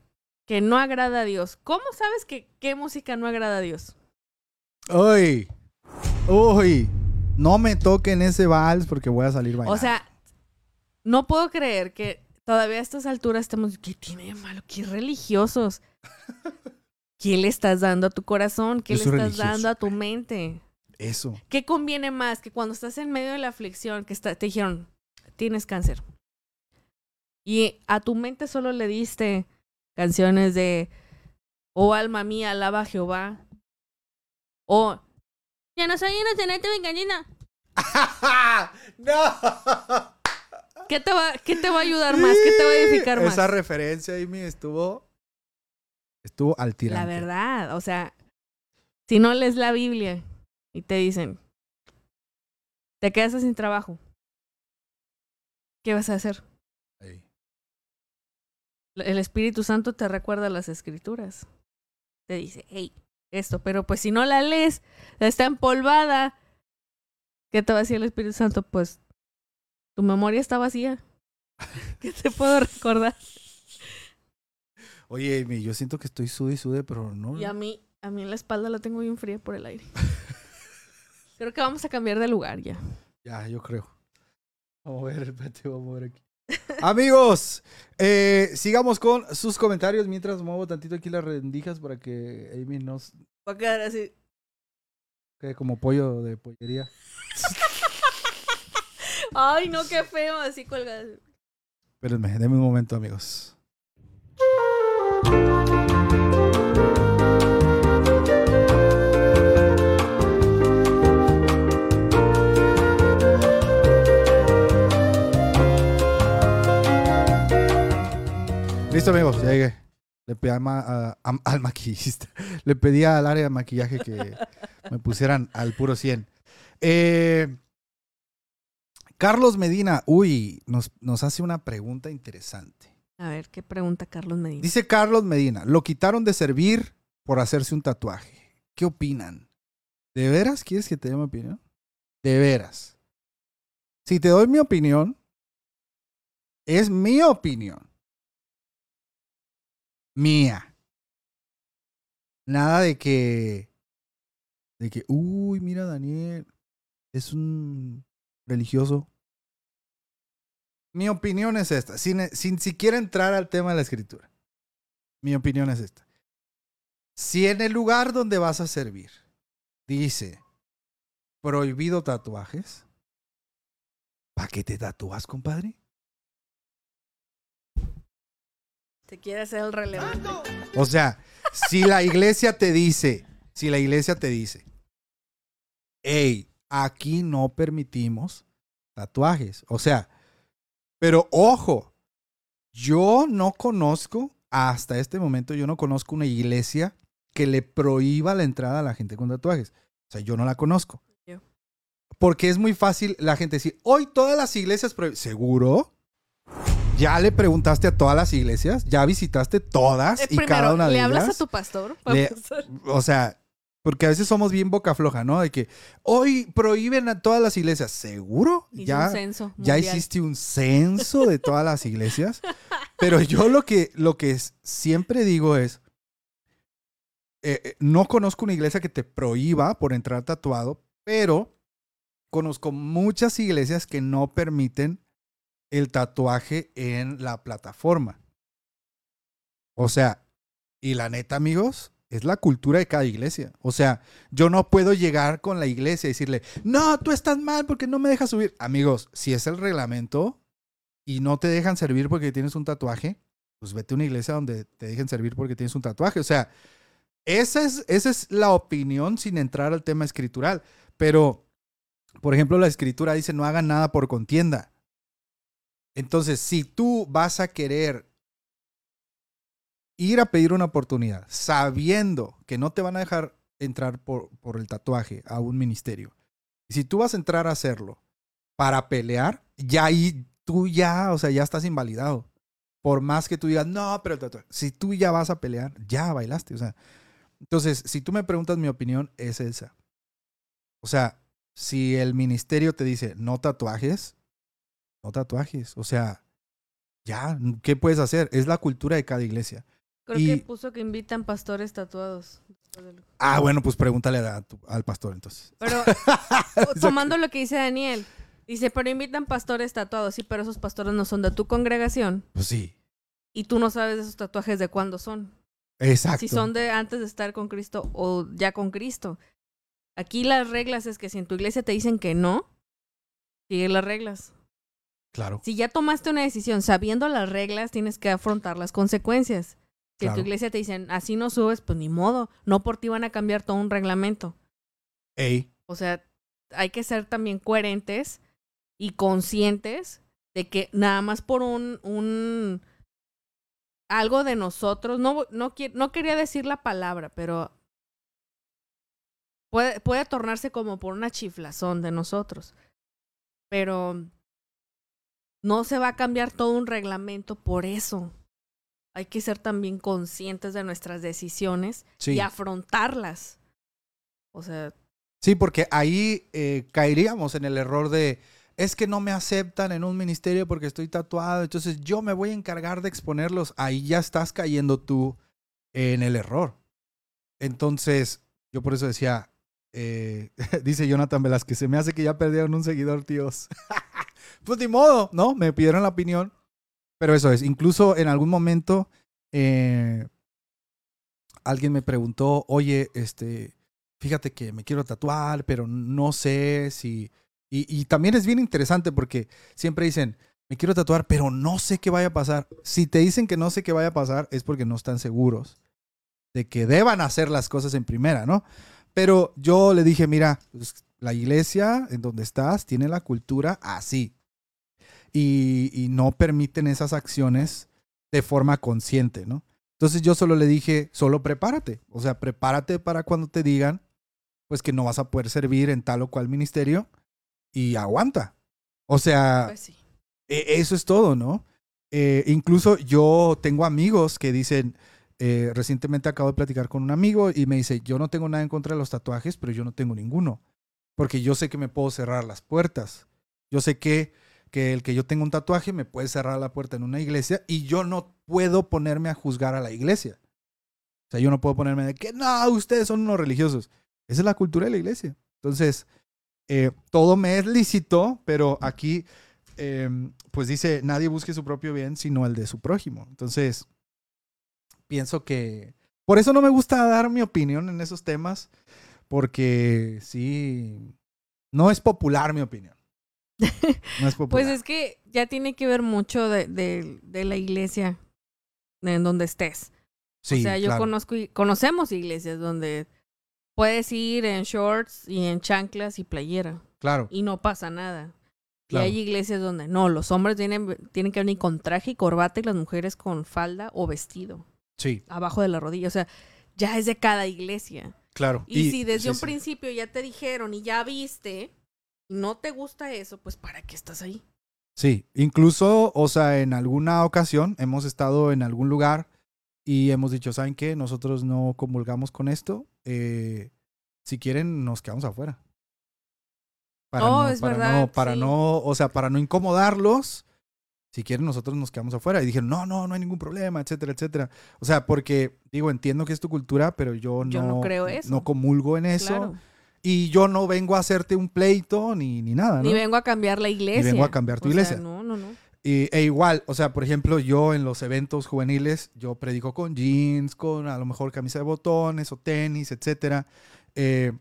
que no agrada a Dios. ¿Cómo sabes que qué música no agrada a Dios? Uy. Uy. No me toquen ese vals porque voy a salir bailando. O sea, no puedo creer que todavía a estas alturas estemos. ¿Qué tiene de malo? ¿Qué religiosos? ¿Qué le estás dando a tu corazón? ¿Qué Yo le estás religioso. dando a tu mente? Eso. ¿Qué conviene más que cuando estás en medio de la aflicción, que está- te dijeron, tienes cáncer? Y a tu mente solo le diste canciones de, oh alma mía, alaba a Jehová. O, ya no soy inocente, venganina. ¡No! ¿Qué te, va, ¿Qué te va a ayudar más? ¿Qué te va a edificar más? Esa referencia, Amy, estuvo. Estuvo al tirante. La verdad, o sea, si no lees la Biblia y te dicen, te quedas sin trabajo, ¿qué vas a hacer? El Espíritu Santo te recuerda las escrituras. Te dice, hey, esto, pero pues si no la lees, está empolvada. ¿Qué te va a decir el Espíritu Santo? Pues tu memoria está vacía. ¿Qué te puedo recordar? Oye, Amy, yo siento que estoy sude y sude, pero no. Y a mí, a mí en la espalda la tengo bien fría por el aire. Creo que vamos a cambiar de lugar ya. Ya, yo creo. Vamos a ver, espérate, vamos a ver aquí. Amigos, eh, sigamos con sus comentarios mientras muevo tantito aquí las rendijas para que Amy no s- Va a quedar así. quede como pollo de pollería. Ay, no, qué feo, así colgada. Espérenme, denme un momento, amigos. Listo, amigos, ya llegué. Le pedí al, a- maquillista. Le pedí al área de maquillaje que me pusieran al puro 100. Eh, Carlos Medina, uy, nos, nos hace una pregunta interesante. A ver, ¿qué pregunta Carlos Medina? Dice Carlos Medina, lo quitaron de servir por hacerse un tatuaje. ¿Qué opinan? ¿De veras quieres que te dé mi opinión? De veras. Si te doy mi opinión, es mi opinión. Mía. Nada de que, de que, uy, mira Daniel, es un religioso. Mi opinión es esta, sin, sin siquiera entrar al tema de la escritura. Mi opinión es esta. Si en el lugar donde vas a servir dice prohibido tatuajes, ¿para qué te tatúas, compadre? Te quiere hacer el relevante. O sea, si la iglesia te dice, si la iglesia te dice, hey, aquí no permitimos tatuajes. O sea, pero ojo, Yo no conozco, hasta este momento, yo no conozco una iglesia que le prohíba la entrada a la gente con tatuajes. O sea, yo no la conozco. Yo. Porque es muy fácil la gente decir, hoy todas las iglesias prohíben. ¿Seguro? ¿Ya le preguntaste a todas las iglesias? ¿Ya visitaste todas Eh, y primero, cada una de ¿le ellas? hablas a tu pastor? Le-? O sea, porque a veces somos bien boca floja, ¿no? De que hoy prohíben a todas las iglesias. ¿Seguro? Hice ya, un censo ya hiciste un censo de todas las iglesias. Pero yo lo que, lo que siempre digo es, eh, eh, no conozco una iglesia que te prohíba por entrar tatuado, pero conozco muchas iglesias que no permiten el tatuaje en la plataforma. O sea, y la neta, amigos, es la cultura de cada iglesia. O sea, yo no puedo llegar con la iglesia y decirle, no, tú estás mal porque no me dejas subir. Amigos, si es el reglamento y no te dejan servir porque tienes un tatuaje, pues vete a una iglesia donde te dejen servir porque tienes un tatuaje. O sea, esa es, esa es la opinión sin entrar al tema escritural. Pero, por ejemplo, la escritura dice, no hagan nada por contienda. Entonces, si tú vas a querer ir a pedir una oportunidad sabiendo que no te van a dejar entrar por, por el tatuaje a un ministerio, si tú vas a entrar a hacerlo para pelear, ya ahí tú ya, o sea, ya estás invalidado. Por más que tú digas, no, pero el tatuaje", si tú ya vas a pelear, ya bailaste. O sea, entonces, si tú me preguntas mi opinión, es esa. O sea, si el ministerio te dice no tatuajes, no tatuajes. O sea, ya, ¿qué puedes hacer? Es la cultura de cada iglesia. Creo y- que puso que invitan pastores tatuados. Ah, bueno, pues pregúntale a tu- al pastor entonces. Pero tomando lo que dice Daniel, dice, pero invitan pastores tatuados. Sí, pero esos pastores no son de tu congregación Pues sí, y tú no sabes de esos tatuajes de cuándo son. exacto. Si son de antes de estar con Cristo o ya con Cristo. Aquí las reglas es que si en tu iglesia te dicen que no, sigue las reglas. Claro, Si ya tomaste una decisión sabiendo las reglas, tienes que afrontar las consecuencias. Si en tu iglesia te dicen así no subes, pues ni modo. No por ti van a cambiar todo un reglamento. ey, O sea, hay que ser también coherentes y conscientes de que nada más por un, un algo de nosotros, no, no, no quería decir la palabra, pero puede, puede tornarse como por una chiflazón de nosotros. Pero no se va a cambiar todo un reglamento por eso. Hay que ser también conscientes de nuestras decisiones sí. y afrontarlas. O sea, Sí, porque ahí eh, caeríamos en el error de, es que no me aceptan en un ministerio porque estoy tatuado, entonces yo me voy a encargar de exponerlos. Ahí ya estás cayendo tú en el error. Entonces, yo por eso decía, eh, dice Jonathan Velázquez, se me hace que ya perdieron un seguidor, tíos. pues ni modo, ¿no? Me pidieron la opinión. Pero eso es, incluso en algún momento eh, alguien me preguntó, oye, este, fíjate que me quiero tatuar, pero no sé si... Y, y también es bien interesante porque siempre dicen, me quiero tatuar, pero no sé qué vaya a pasar. Si te dicen que no sé qué vaya a pasar, es porque no están seguros de que deban hacer las cosas en primera, ¿no? Pero yo le dije, mira, pues, la iglesia en donde estás tiene la cultura así. Y, y no permiten esas acciones de forma consciente, ¿no? Entonces yo solo le dije, solo prepárate. O sea, prepárate para cuando te digan, pues que no vas a poder servir en tal o cual ministerio y aguanta. O sea, pues sí. e- eso es todo, ¿no? Eh, incluso yo tengo amigos que dicen, eh, recientemente acabo de platicar con un amigo y me dice, yo no tengo nada en contra de los tatuajes, pero yo no tengo ninguno, porque yo sé que me puedo cerrar las puertas. Yo sé que, que el que yo tenga un tatuaje me puede cerrar la puerta en una iglesia y yo no puedo ponerme a juzgar a la iglesia. O sea, yo no puedo ponerme de que, no, ustedes son unos religiosos. Esa es la cultura de la iglesia. Entonces, eh, todo me es lícito, pero aquí eh, pues dice, nadie busque su propio bien, sino el de su prójimo. Entonces, pienso que... Por eso no me gusta dar mi opinión en esos temas, porque sí, no es popular mi opinión. Popular. Pues es que ya tiene que ver mucho de, de, de la iglesia en donde estés. sí, o sea, yo claro. conozco, y- conocemos iglesias donde puedes ir en shorts y en chanclas y playera Claro, y no pasa nada. Claro. Y hay iglesias donde no, los hombres tienen, tienen que venir con traje y corbata y las mujeres con falda o vestido Sí, abajo de la rodilla. O sea, ya es de cada iglesia. claro. Y, si desde sí, un sí. principio ya te dijeron y ya viste y no te gusta eso, pues ¿para qué estás ahí? Sí, incluso, o sea, en alguna ocasión hemos estado en algún lugar y hemos dicho, ¿saben qué? Nosotros no comulgamos con esto. eh, si quieren, nos quedamos afuera. Para Oh, no, es para verdad, no, para sí. no, o sea, para no incomodarlos. Si quieren, nosotros nos quedamos afuera. Y dijeron, no, no, no hay ningún problema, etcétera, etcétera. O sea, porque, digo, entiendo que es tu cultura, pero yo no, Yo no creo eso. no comulgo en eso. Claro. Y yo no vengo a hacerte un pleito ni, ni nada, ¿no? Ni vengo a cambiar la iglesia. vengo a cambiar tu O sea, iglesia. no, no, no. Y- e igual, o sea, por ejemplo, yo en los eventos juveniles, yo predico con jeans, con a lo mejor camisa de botones o tenis, etcétera. Eh,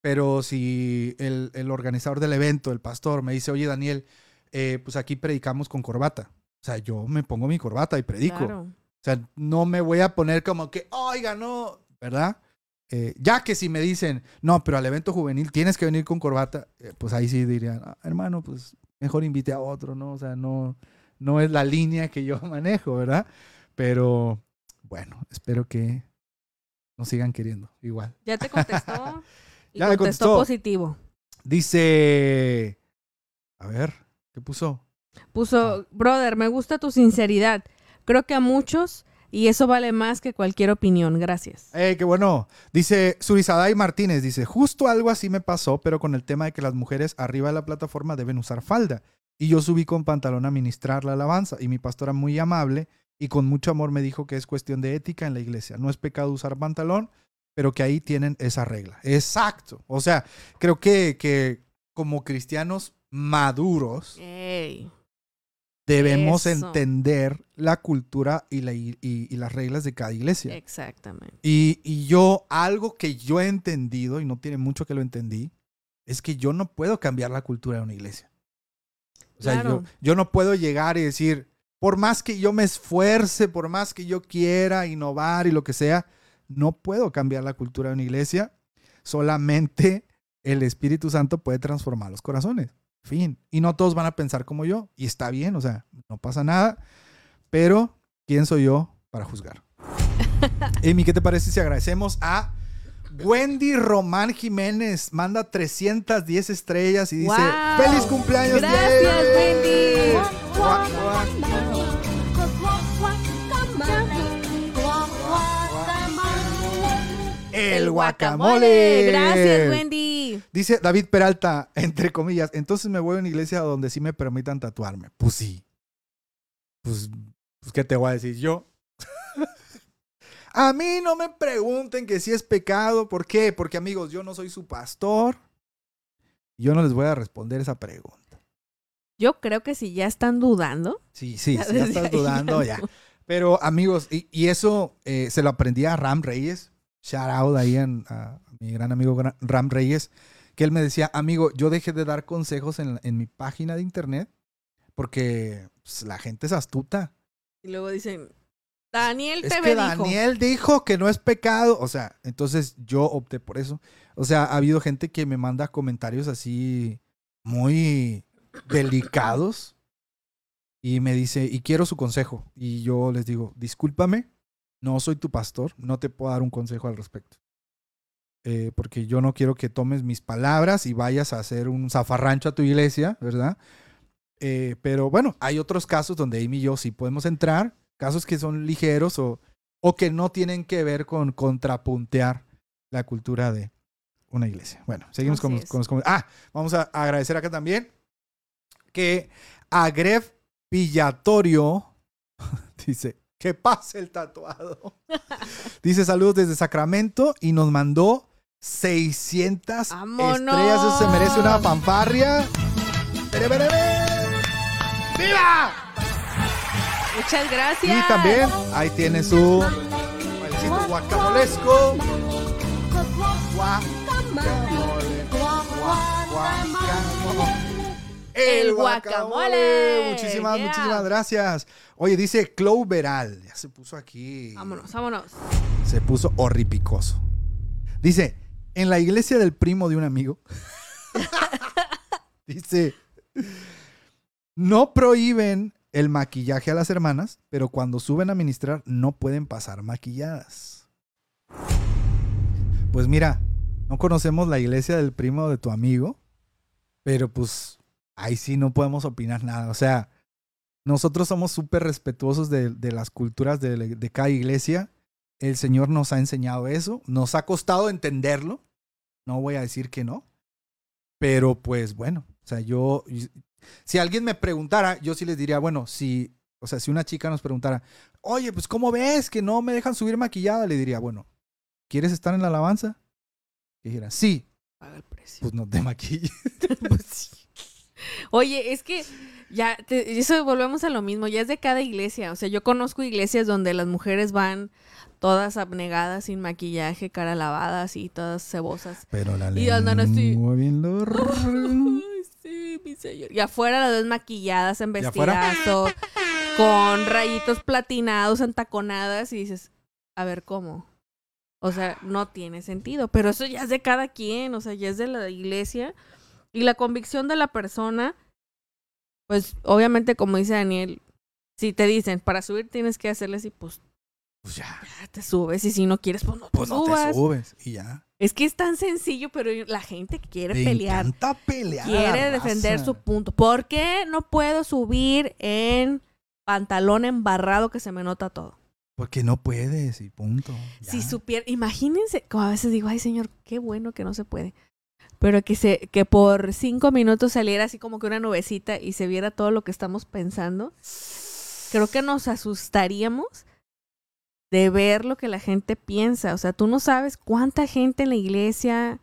pero si el, el organizador del evento, el pastor, me dice, oye Daniel, eh, pues aquí predicamos con corbata. O sea, yo me pongo mi corbata y predico. Claro. O sea, no me voy a poner como que, oiga, no, ¿verdad? Eh, ya que si me dicen, no, pero al evento juvenil tienes que venir con corbata, eh, pues ahí sí dirían, "Ah, hermano, pues mejor invite a otro, ¿no? O sea, no, no es la línea que yo manejo, ¿verdad? Pero bueno, espero que nos sigan queriendo, igual. Ya te contestó. y Ya contestó, contestó. positivo. Dice, a ver, ¿qué puso? Puso, brother, me gusta tu sinceridad. Creo que a muchos, y eso vale más que cualquier opinión. Gracias. ¡Eh, qué bueno! Dice Surizaday Martínez, dice, justo algo así me pasó, pero con el tema de que las mujeres arriba de la plataforma deben usar falda. Y yo subí con pantalón a ministrar la alabanza y mi pastora muy amable y con mucho amor me dijo que es cuestión de ética en la iglesia. No es pecado usar pantalón, pero que ahí tienen esa regla. Exacto. O sea, creo que, que como cristianos maduros Ey. Debemos Eso. entender la cultura y, la- y- y las reglas de cada iglesia. Exactamente. Y, y yo, algo que yo he entendido, y no tiene mucho que lo entendí, es que yo no puedo cambiar la cultura de una iglesia. O sea, Claro. yo, yo no puedo llegar y decir, por más que yo me esfuerce, por más que yo quiera innovar y lo que sea, no puedo cambiar la cultura de una iglesia. Solamente el Espíritu Santo puede transformar los corazones. Fin. Y no todos van a pensar como yo. Y está bien, o sea, no pasa nada. Pero, ¿quién soy yo para juzgar? Amy, ¿qué te parece si agradecemos a Wendy Román Jiménez? Manda 310 estrellas y dice. ¡Feliz cumpleaños! Gracias! Wendy. El guacamole. Gracias, Wendy. Dice David Peralta, entre comillas, entonces me voy a una iglesia donde sí me permitan tatuarme. Pues sí. Pues, pues ¿qué te voy a decir yo? a mí no me pregunten que si es pecado. ¿Por qué? Porque amigos, yo no soy su pastor. Yo no les voy a responder esa pregunta. Yo creo que si ya están dudando. Sí, sí, ya estás ahí dudando ya. no. Pero amigos, y, y eso eh, se lo aprendí a Ram Reyes. Shout out ahí en- a mi gran amigo Ram Reyes. Que él me decía, amigo, yo dejé de dar consejos en, en mi página de internet porque pues, la gente es astuta. Y luego dicen, Daniel Es te que. Daniel dijo que no es pecado. O sea, entonces yo opté por eso. O sea, ha habido gente que me manda comentarios así muy delicados y me dice, y quiero su consejo. Y yo les digo, discúlpame, no soy tu pastor, no te puedo dar un consejo al respecto. Eh, porque yo no quiero que tomes mis palabras y vayas a hacer un zafarrancho a tu iglesia, ¿verdad? Eh, pero bueno, hay otros casos donde Amy y yo sí podemos entrar, casos que son ligeros o, o que no tienen que ver con contrapuntear la cultura de una iglesia. Bueno, seguimos con los, es. con los comen- Ah, vamos a agradecer acá también que Agref Villatorio dice, que pase el tatuado. dice saludos desde Sacramento y nos mandó 600 ¡Vámonos! estrellas. Eso se merece una fanfarria. ¡Bere, bere, bere! ¡Viva! Muchas gracias. Y también ahí tiene su bailecito guacamolesco. Guacamole, guacamole. El guacamole. Muchísimas, Yeah. muchísimas gracias. Oye, dice Cloveral. Ya se puso aquí. Vámonos, vámonos. Se puso horripicoso. Dice, en la iglesia del primo de un amigo. dice, No prohíben el maquillaje a las hermanas, pero cuando suben a ministrar no pueden pasar maquilladas. Pues mira, no conocemos la iglesia del primo de tu amigo, pero pues ahí sí no podemos opinar nada. O sea, nosotros somos súper respetuosos de, de, las culturas de, de cada iglesia. El Señor nos ha enseñado eso. Nos ha costado entenderlo. No voy a decir que no. Pero pues bueno, o sea, yo, si alguien me preguntara, yo sí les diría, bueno, si, o sea, si una chica nos preguntara, oye, pues ¿cómo ves que no me dejan subir maquillada? Le diría, bueno, ¿quieres estar en la alabanza? Y dijera, sí. Paga el precio. Pues no te maquilles. Pues sí. Oye, es que ya, te- eso volvemos a lo mismo, ya es de cada iglesia. O sea, yo conozco iglesias donde las mujeres van todas abnegadas, sin maquillaje, cara lavadas y todas cebosas. Pero la Y andan así. bien. Ay, sí, mi señor. Y afuera las ves maquilladas en vestidazo, con rayitos platinados, entaconadas, y dices, a ver cómo. O sea, no tiene sentido. Pero eso ya es de cada quien, o sea, ya es de la iglesia. Y la convicción de la persona, pues obviamente, como dice Daniel, si te dicen, para subir tienes que hacerle así, pues Pues ya, ya te subes. Y si no quieres, pues no te pues no te subas. subes y ya. Es que es tan sencillo, pero la gente quiere Le pelear encanta quiere defender su punto. ¿Por qué no puedo subir en pantalón embarrado que se me nota todo? Porque no puedes y punto. Si supiera, imagínense, como a veces digo, ay señor, qué bueno que no se puede. Pero que se, que por cinco minutos saliera así como que una nubecita y se viera todo lo que estamos pensando. Creo que nos asustaríamos de ver lo que la gente piensa. O sea, tú no sabes cuánta gente en la iglesia,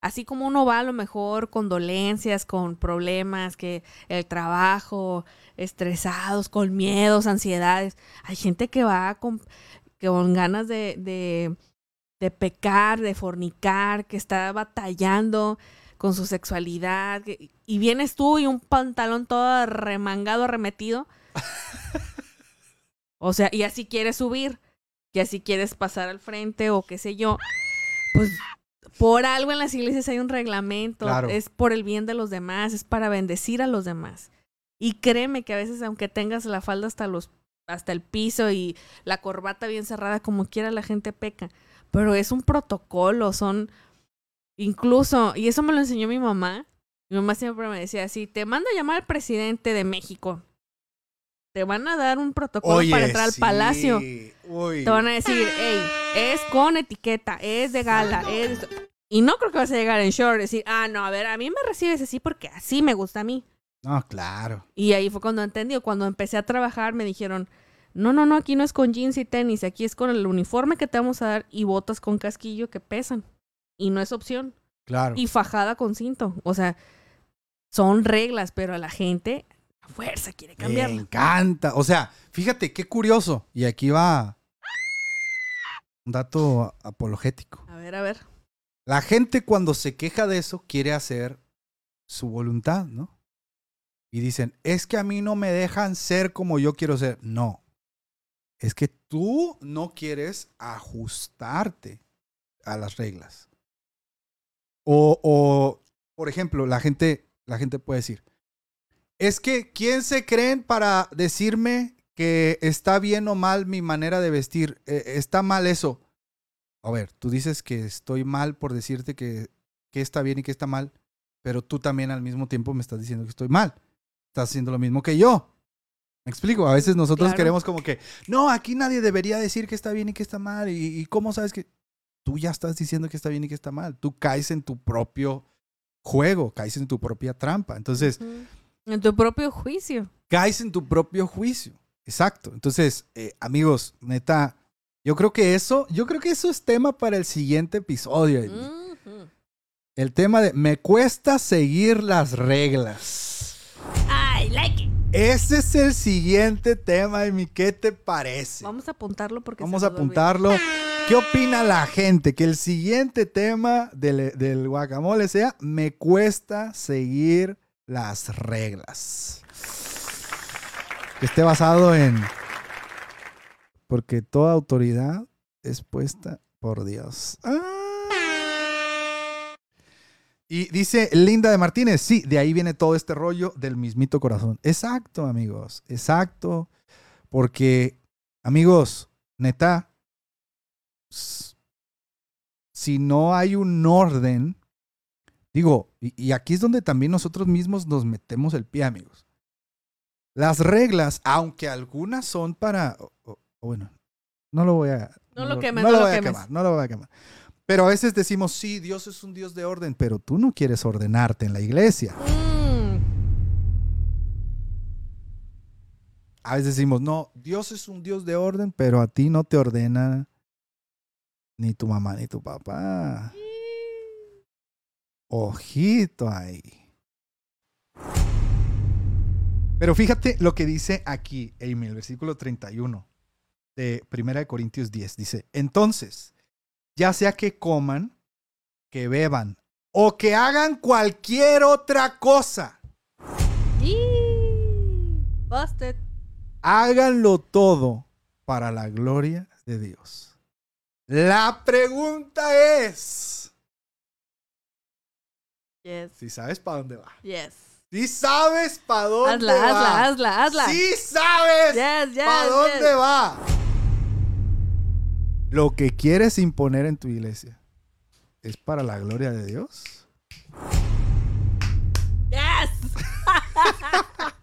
así como uno va a lo mejor con dolencias, con problemas, que el trabajo, estresados, con miedos, ansiedades. Hay gente que va con, con ganas de, de, de pecar, de fornicar, que está batallando con su sexualidad. que- y vienes tú y un pantalón todo remangado, arremetido. o sea, y así quieres subir, que así quieres pasar al frente o qué sé yo. Pues por algo en las iglesias hay un reglamento, Claro. es por el bien de los demás, es para bendecir a los demás. Y créeme que a veces aunque tengas la falda hasta los hasta el piso y la corbata bien cerrada como quiera la gente peca, pero es un protocolo, son incluso y eso me lo enseñó mi mamá. Mi mamá siempre me decía así, te mando a llamar al presidente de México. Te van a dar un protocolo Oye, para entrar al sí. palacio. Uy. Te van a decir, hey, es con etiqueta, es de gala, es... Y no creo que vas a llegar en short y decir, ah, no, a ver, a mí me recibes así porque así me gusta a mí. No, claro. Y ahí fue cuando entendí, cuando empecé a trabajar me dijeron, no, no, no, aquí no es con jeans y tenis, aquí es con el uniforme que te vamos a dar y botas con casquillo que pesan. Y no es opción. Claro. Y fajada con cinto. O sea, son reglas, pero a la gente a fuerza quiere Me cambiarla. encanta. O sea, fíjate qué curioso. Y aquí va un dato apologético. A ver, a ver. La gente cuando se queja de eso quiere hacer su voluntad, ¿no? Y dicen, es que a mí no me dejan ser como yo quiero ser. No. Es que tú no quieres ajustarte a las reglas. O, o, por ejemplo, la gente, la gente puede decir, es que ¿quién se creen para decirme que está bien o mal mi manera de vestir? Eh, está mal eso. A ver, tú dices que estoy mal por decirte que, que está bien y que está mal, pero tú también al mismo tiempo me estás diciendo que estoy mal. Estás haciendo lo mismo que yo. Me explico, a veces nosotros Claro. queremos como que, no, aquí nadie debería decir que está bien y que está mal. ¿Y, y cómo sabes que tú ya estás diciendo que está bien y que está mal? Tú caes en tu propio juego, caes en tu propia trampa. Entonces. En tu propio juicio. caes en tu propio juicio. Exacto. Entonces, eh, amigos, neta, yo creo que eso, yo creo que eso es tema para el siguiente episodio. El tema de me cuesta seguir las reglas. I like it. Ese es el siguiente tema, Amy. ¿Qué te parece? Vamos a apuntarlo porque Vamos se a apuntarlo. ¿Qué opina la gente? Que el siguiente tema del, del guacamole sea me cuesta seguir las reglas. Que esté basado en porque toda autoridad es puesta por Dios. Ah. Y dice Linda de Martínez, sí, de ahí viene todo este rollo del mismito corazón. Exacto, amigos, exacto. Porque, amigos, neta, si no hay un orden, digo, y, y aquí es donde también nosotros mismos nos metemos el pie, amigos. Las reglas, aunque algunas son para, o- o- o bueno, no lo voy a... No lo quemes, no no lo voy a quemar, no lo voy a quemar. Pero a veces decimos, sí, Dios es un Dios de orden, pero tú no quieres ordenarte en la iglesia. A veces decimos, no, Dios es un Dios de orden, pero a ti no te ordena ni tu mamá ni tu papá. Ojito ahí. Pero fíjate lo que dice aquí, Amy, el versículo 31 de 1 de Corintios 10. Dice, entonces, ya sea que coman, que beban o que hagan cualquier otra cosa, y- Busted. háganlo todo para la gloria de Dios. La pregunta es, Yes. si sabes para dónde va. Yes. Si sabes para dónde Hazla, va. hazla, hazla, hazla. Si sabes Yes, yes, para dónde va. Lo que quieres imponer en tu iglesia es para la gloria de Dios. Yes.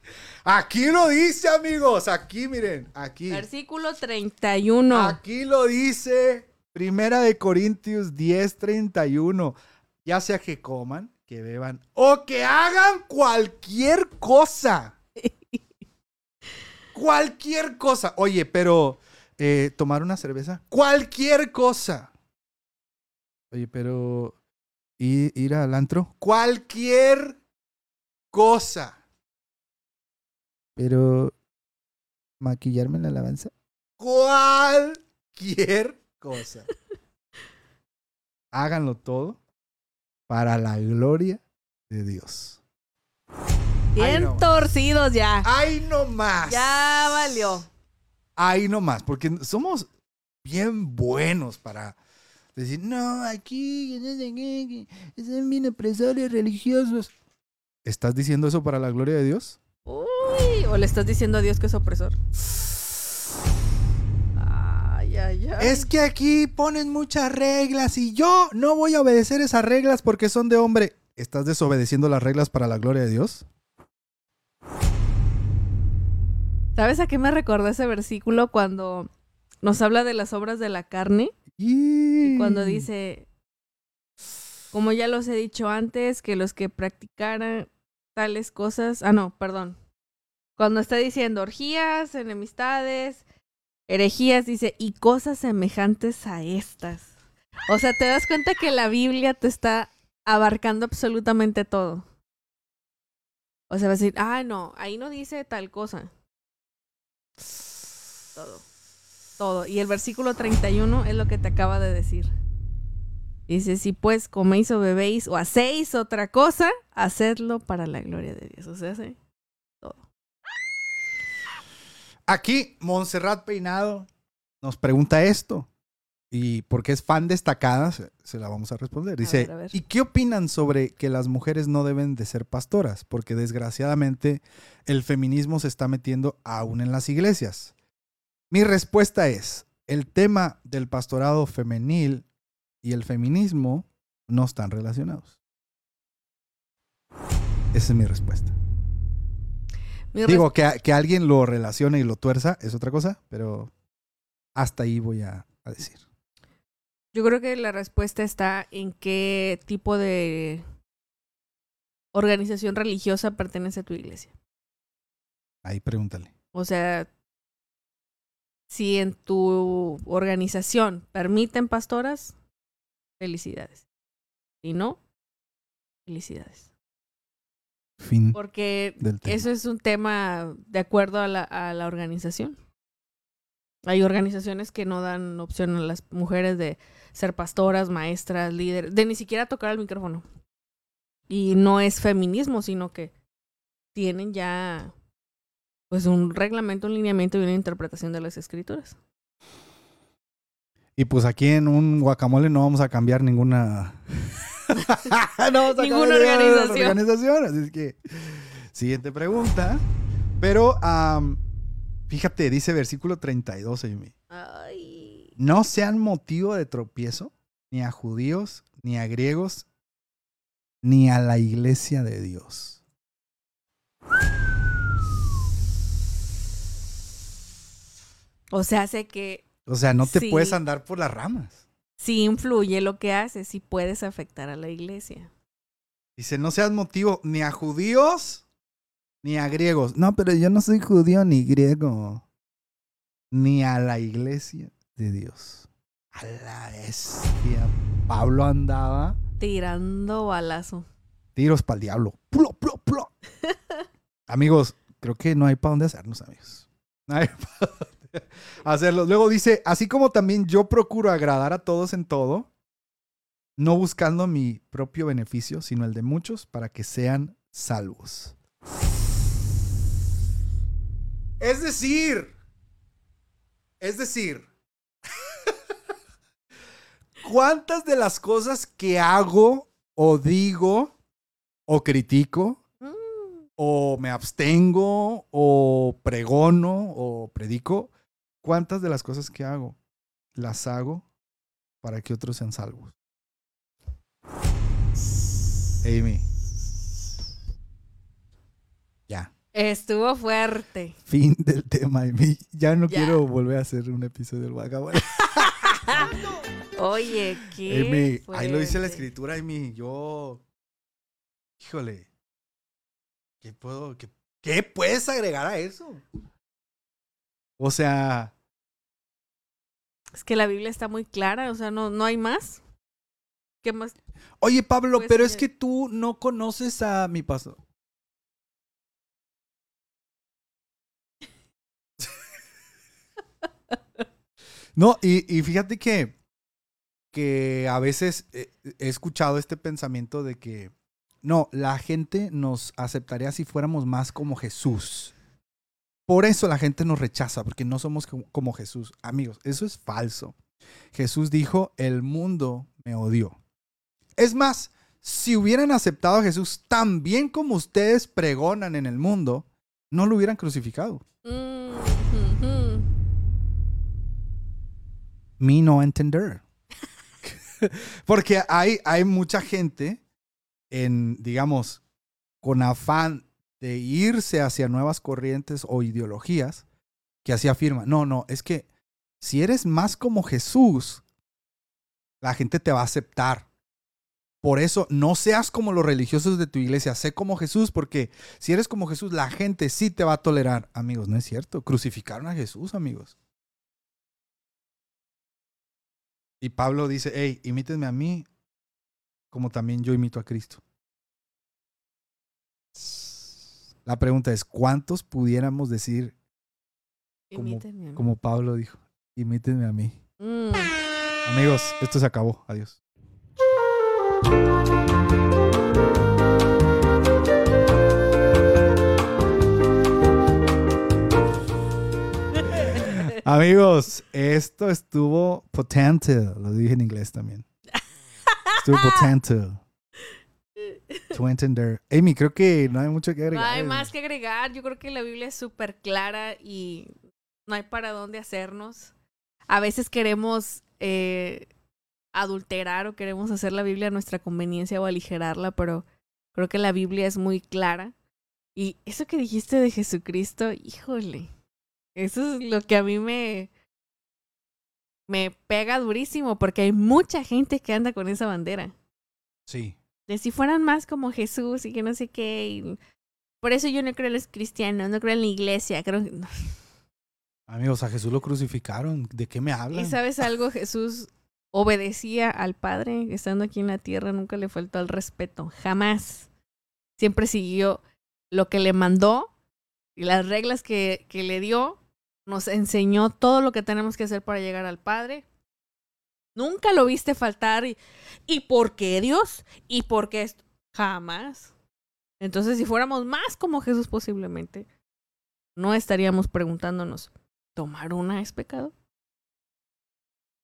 Aquí lo dice, amigos. Aquí, miren, aquí. Versículo 31. Aquí lo dice Primera de Corintios 10, 31. Ya sea que coman, que beban o que hagan cualquier cosa. cualquier cosa. Oye, pero eh, tomar una cerveza. Cualquier cosa. Oye, pero ¿y- ir al antro. Cualquier cosa. Pero maquillarme en la alabanza. Cualquier cosa. Háganlo todo para la gloria de Dios. Bien no. torcidos ya. ¡Ay, no más! Ya valió. ¡Ay, no más! Porque somos bien buenos para decir, no, aquí, son bien opresores religiosos. ¿Estás diciendo eso para la gloria de Dios? Uy, o le estás diciendo a Dios que es opresor. Ay, ay, ay. Es que aquí ponen muchas reglas y yo no voy a obedecer esas reglas porque son de hombre. ¿Estás desobedeciendo las reglas para la gloria de Dios? ¿Sabes a qué me recordó ese versículo cuando nos habla de las obras de la carne? Y Cuando dice, como ya los he dicho antes, que los que practicaran tales cosas, ah, no, perdón. Cuando está diciendo orgías, enemistades, herejías, dice, y cosas semejantes a estas. O sea, te das cuenta que la Biblia te está abarcando absolutamente todo. O sea, va a decir, ah, no, ahí no dice tal cosa. Todo. Todo. Y el versículo 31 es lo que te acaba de decir. Dice, si pues coméis o bebéis o hacéis otra cosa, hacedlo para la gloria de Dios. O sea, sí. Aquí, Montserrat Peinado nos pregunta esto. Y porque es fan destacada, se, se la vamos a responder. Dice, ver, a ver. ¿y qué opinan sobre que las mujeres no deben de ser pastoras? Porque desgraciadamente el feminismo se está metiendo aún en las iglesias. Mi respuesta es, el tema del pastorado femenil y el feminismo no están relacionados. Esa es mi respuesta. Mi Digo, que, que alguien lo relacione y lo tuerza es otra cosa, pero hasta ahí voy a, a decir. Yo creo que la respuesta está en qué tipo de organización religiosa pertenece a tu iglesia. Ahí pregúntale. O sea, si en tu organización permiten pastoras, felicidades. Si no, felicidades. Fin Porque eso es un tema de acuerdo a la, a la organización. Hay organizaciones que no dan opción a las mujeres de ser pastoras, maestras, líderes, de ni siquiera tocar el micrófono. Y no es feminismo, sino que tienen ya pues un reglamento, un lineamiento y una interpretación de las escrituras. Y pues aquí en un guacamole no vamos a cambiar ninguna no vamos a Ninguna organización. organización. Así es que, siguiente pregunta. Pero, fíjate, dice versículo 32, Amy. Ay. No sean motivo de tropiezo ni a judíos, ni a griegos, ni a la iglesia de Dios. O sea, hace que O sea, no te Sí. puedes andar por las ramas. sí influye lo que haces, sí puedes afectar a la iglesia. Dice, no seas motivo ni a judíos ni a griegos. No, pero yo no soy judío ni griego. Ni a la iglesia de Dios. A la bestia. Pablo andaba Tirando balazo. tiros para el diablo. Plo, plo, plo. amigos, creo que no hay para dónde hacernos, amigos. No hay pa' dónde hacerlos. Luego dice, así como también yo procuro agradar a todos en todo, no buscando mi propio beneficio, sino el de muchos, para que sean salvos. Es decir, es decir, ¿cuántas de las cosas que hago o digo o critico o me abstengo o pregono o predico, ¿cuántas de las cosas que hago las hago para que otros sean salvos? Amy. Ya. Estuvo fuerte. Fin del tema, Amy. Ya no Ya. quiero volver a hacer un episodio del vagabundo. Oye, qué. Amy, ahí lo dice la escritura, Amy. Yo. Híjole. ¿Qué puedo.? ¿Qué, qué puedes agregar a eso? O sea. Es que la Biblia está muy clara, o sea, no, no hay más. ¿Qué más? Oye, Pablo, Pues pero es que- que tú no conoces a mi pastor. No, y, y fíjate que, que a veces eh, he escuchado este pensamiento de que no, la gente nos aceptaría si fuéramos más como Jesús. Por eso la gente nos rechaza, porque no somos como Jesús. Amigos, eso es falso. Jesús dijo, el mundo me odió. Es más, si hubieran aceptado a Jesús tan bien como ustedes pregonan en el mundo, no lo hubieran crucificado. Me no entender. Porque hay, hay mucha gente en, digamos, con afán de irse hacia nuevas corrientes o ideologías que así afirma, no, no, es que si eres más como Jesús, la gente te va a aceptar. Por eso no seas como los religiosos de tu iglesia, sé como Jesús, porque si eres como Jesús, la gente sí te va a tolerar. Amigos, no es cierto. Crucificaron a Jesús, amigos. Y Pablo dice, hey, imítenme a mí como también yo imito a Cristo. La pregunta es, ¿cuántos pudiéramos decir, Como- Imítenme a mí. como Pablo dijo, imítenme a mí? Mm. Amigos, esto se acabó. Adiós. Amigos, esto estuvo potente. Lo dije en inglés también. Estuvo potente. To entender. Amy, creo que no hay mucho que No agregar. hay más que agregar. Yo creo que la Biblia es súper clara y no hay para dónde hacernos. A veces queremos eh, adulterar o queremos hacer la Biblia a nuestra conveniencia o aligerarla, pero creo que la Biblia es muy clara. Y eso que dijiste de Jesucristo, híjole, eso es lo que a mí me, me pega durísimo porque hay mucha gente que anda con esa bandera Sí. de si fueran más como Jesús y que no sé qué. y por eso yo no creo en los cristianos, no creo en la iglesia. Creo que- Amigos, a Jesús lo crucificaron. ¿De qué me hablan? Y sabes algo, Jesús obedecía al Padre estando aquí en la tierra, nunca le faltó el respeto, jamás. Siempre siguió lo que le mandó y las reglas que, que le dio, nos enseñó todo lo que tenemos que hacer para llegar al Padre. Nunca lo viste faltar y, ¿y por qué Dios? ¿Y por qué esto? Jamás. Entonces, si fuéramos más como Jesús posiblemente, no estaríamos preguntándonos, ¿tomar una es pecado?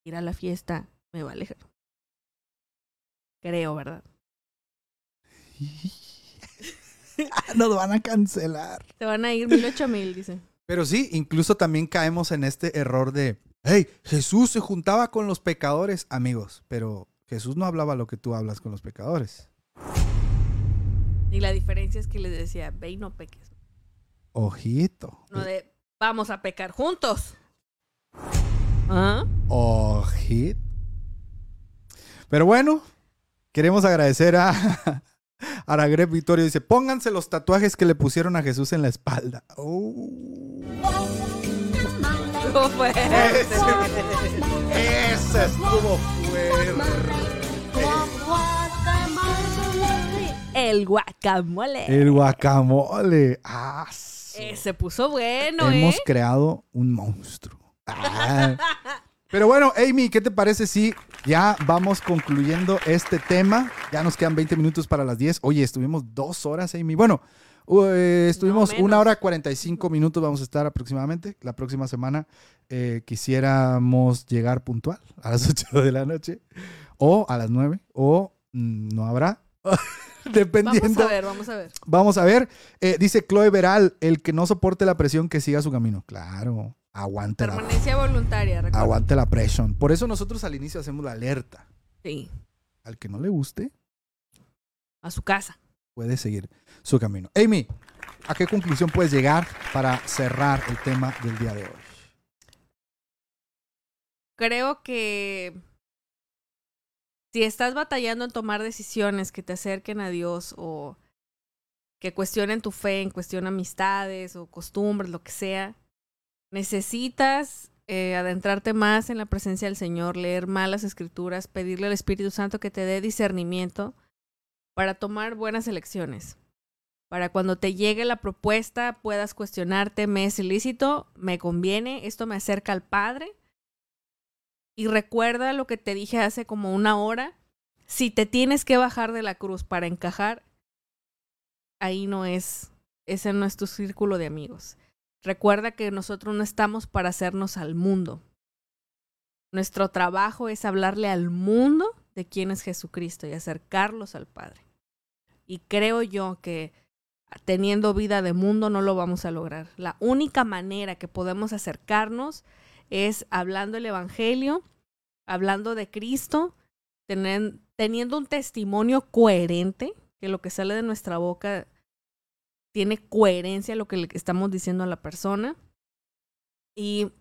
Ir a la fiesta me va a alejar. Creo, ¿verdad? Nos van a cancelar. Te van a ir mil ocho mil, dicen. Pero sí, incluso también caemos en este error de, hey, Jesús se juntaba con los pecadores, amigos, pero Jesús no hablaba lo que tú hablas con los pecadores. Y la diferencia es que les decía, ve y no peques. Ojito. No de, vamos a pecar juntos. ¿Ah? Ojito. Pero bueno, queremos agradecer a Aragreb Vittorio. Dice, pónganse los tatuajes que le pusieron a Jesús en la espalda. Oh. Estuvo fuerte. Ese estuvo fuerte. El guacamole. El guacamole. Ah, Eh, se puso bueno, Hemos ¿eh? creado un monstruo. Ah. Pero bueno, Amy, ¿qué te parece si ya vamos concluyendo este tema? Ya nos quedan 20 minutos para las 10. Oye, estuvimos dos horas, Amy. Bueno, uh, eh, estuvimos una hora 45 minutos, vamos a estar aproximadamente. La próxima semana eh, quisiéramos llegar puntual a las 8 de la noche o a las 9 o mm, no habrá. Dependiendo. Vamos a ver, vamos a ver. Vamos a ver. Eh, dice Chloe Veral, el que no soporte la presión, que siga su camino. Claro, aguante la, Permanencia voluntaria, recuerda. aguante la presión. Por eso nosotros al inicio hacemos la alerta. Sí, Al que no le guste, a su casa. puede seguir su camino. Amy, ¿a qué conclusión puedes llegar para cerrar el tema del día de hoy? Creo que si estás batallando en tomar decisiones que te acerquen a Dios o que cuestionen tu fe, en cuestión de amistades o costumbres, lo que sea, necesitas eh, adentrarte más en la presencia del Señor, leer más las escrituras, pedirle al Espíritu Santo que te dé discernimiento para tomar buenas elecciones. Para cuando te llegue la propuesta puedas cuestionarte, ¿me es ilícito? ¿Me conviene? ¿Esto me acerca al Padre? Y recuerda lo que te dije hace como una hora. Si te tienes que bajar de la cruz para encajar, ahí no es, ese no es tu círculo de amigos. Recuerda que nosotros no estamos para hacernos al mundo. Nuestro trabajo es hablarle al mundo de quién es Jesucristo y acercarlos al Padre. Y creo yo que teniendo vida de mundo no lo vamos a lograr. La única manera que podemos acercarnos es hablando el Evangelio, hablando de Cristo, teniendo un testimonio coherente, que lo que sale de nuestra boca tiene coherencia lo que le estamos diciendo a la persona. Y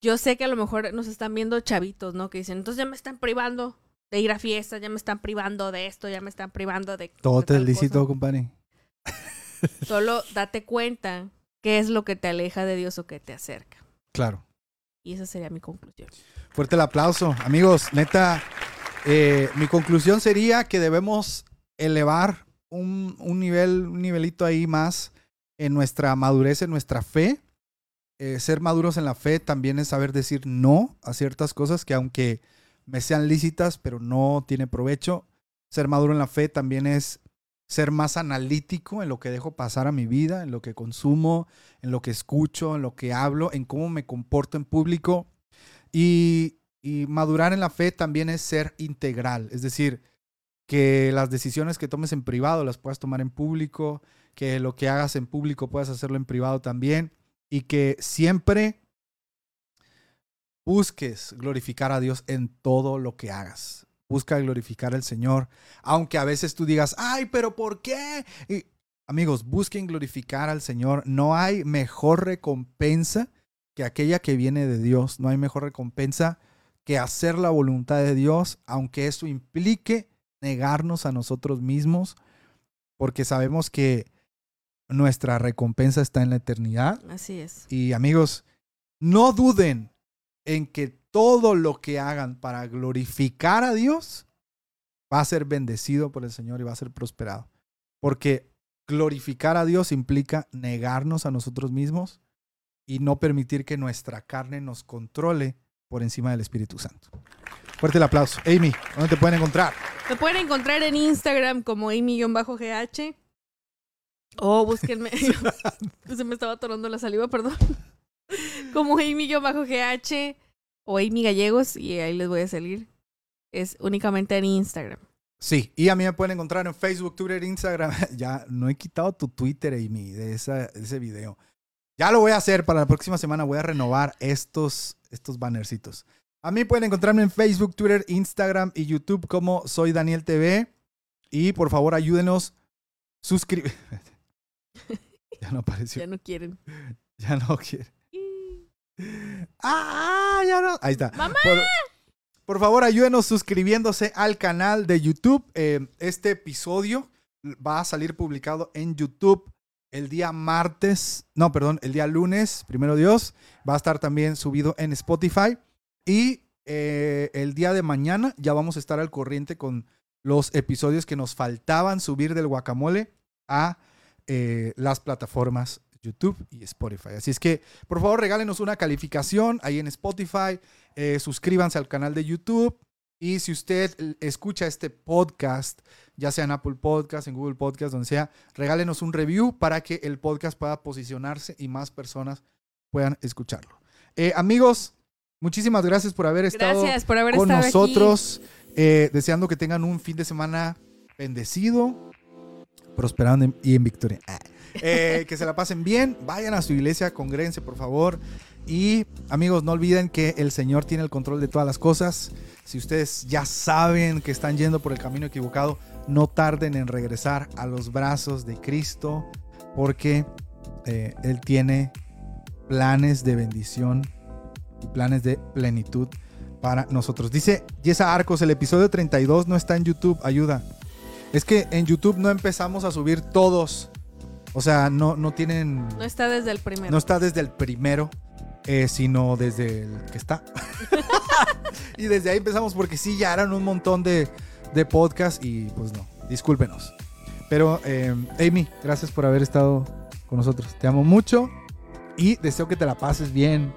yo sé que a lo mejor nos están viendo chavitos, ¿no? Que dicen, entonces ya me están privando de ir a fiestas, ya me están privando de esto, ya me están privando de... Todo de te tal lícito, cosa". compadre. Solo date cuenta qué es lo que te aleja de Dios o que te acerca. Claro. Y esa sería mi conclusión. Fuerte el aplauso. Amigos, neta, eh, mi conclusión sería que debemos elevar un, nivel, un nivelito ahí más en nuestra madurez, en nuestra fe. Eh, ser maduros en la fe también es saber decir no a ciertas cosas que aunque me sean lícitas, pero no tiene provecho. Ser maduro en la fe también es ser más analítico en lo que dejo pasar a mi vida, en lo que consumo, en lo que escucho, en lo que hablo, en cómo me comporto en público. Y, y madurar en la fe también es ser integral, es decir, que las decisiones que tomes en privado las puedas tomar en público, que lo que hagas en público puedas hacerlo en privado también y que siempre busques glorificar a Dios en todo lo que hagas. Busca glorificar al Señor, aunque a veces tú digas, ay, pero ¿por qué? Y, amigos, busquen glorificar al Señor. No hay mejor recompensa que aquella que viene de Dios. No hay mejor recompensa que hacer la voluntad de Dios, aunque eso implique negarnos a nosotros mismos, porque sabemos que nuestra recompensa está en la eternidad. Así es. Y amigos, no duden en que todo lo que hagan para glorificar a Dios va a ser bendecido por el Señor y va a ser prosperado. Porque glorificar a Dios implica negarnos a nosotros mismos y no permitir que nuestra carne nos controle por encima del Espíritu Santo. Fuerte el aplauso. Amy, ¿dónde te pueden encontrar? Me pueden encontrar en Instagram como Amy-GH. O búsquenme. Se me estaba atorando la saliva, perdón. Como Amy-GH o Amy Gallegos. Y ahí les voy a salir. Es únicamente en Instagram. Sí, y a mí me pueden encontrar en Facebook, Twitter, Instagram. Ya no he quitado tu Twitter, Amy, de, esa, de ese video. Ya lo voy a hacer para la próxima semana. Voy a renovar estos, estos bannercitos. A mí pueden encontrarme en Facebook, Twitter, Instagram y YouTube como Soy Daniel TV. Y por favor, ayúdenos. Suscribir. ya no apareció. Ya no quieren. Ya no quiere. ¡Ah! Ya no. Ahí está. ¡Mamá! Por, por favor, ayúdenos suscribiéndose al canal de YouTube. Eh, este episodio va a salir publicado en YouTube el día martes. No, perdón, el día lunes, primero Dios. Va a estar también subido en Spotify. Y eh, el día de mañana ya vamos a estar al corriente con los episodios que nos faltaban subir del guacamole a eh, las plataformas YouTube y Spotify. Así es que, por favor, regálenos una calificación ahí en Spotify, eh, suscríbanse al canal de YouTube y si usted escucha este podcast, ya sea en Apple Podcast, en Google Podcast, donde sea, regálenos un review para que el podcast pueda posicionarse y más personas puedan escucharlo. Amigos, muchísimas gracias por haber estado Gracias por haber con estado nosotros. eh, deseando que tengan un fin de semana bendecido, prosperando y en victoria. Ah. Eh, que se la pasen bien, vayan a su iglesia, congréguense por favor. Y amigos, no olviden que el Señor tiene el control de todas las cosas. Si ustedes ya saben que están yendo por el camino equivocado, no tarden en regresar a los brazos de Cristo, porque eh, Él tiene planes de bendición y planes de plenitud para nosotros. Dice Yesa Arcos, el episodio 32 no está en YouTube, ayuda. Es que en YouTube no empezamos a subir todos. O sea, no, no tienen... No está desde el primero. No está desde el primero, eh, sino desde el que está. y desde ahí empezamos porque sí, ya eran un montón de, de podcasts y pues no, discúlpenos. Pero eh, Amy, gracias por haber estado con nosotros. Te amo mucho y deseo que te la pases bien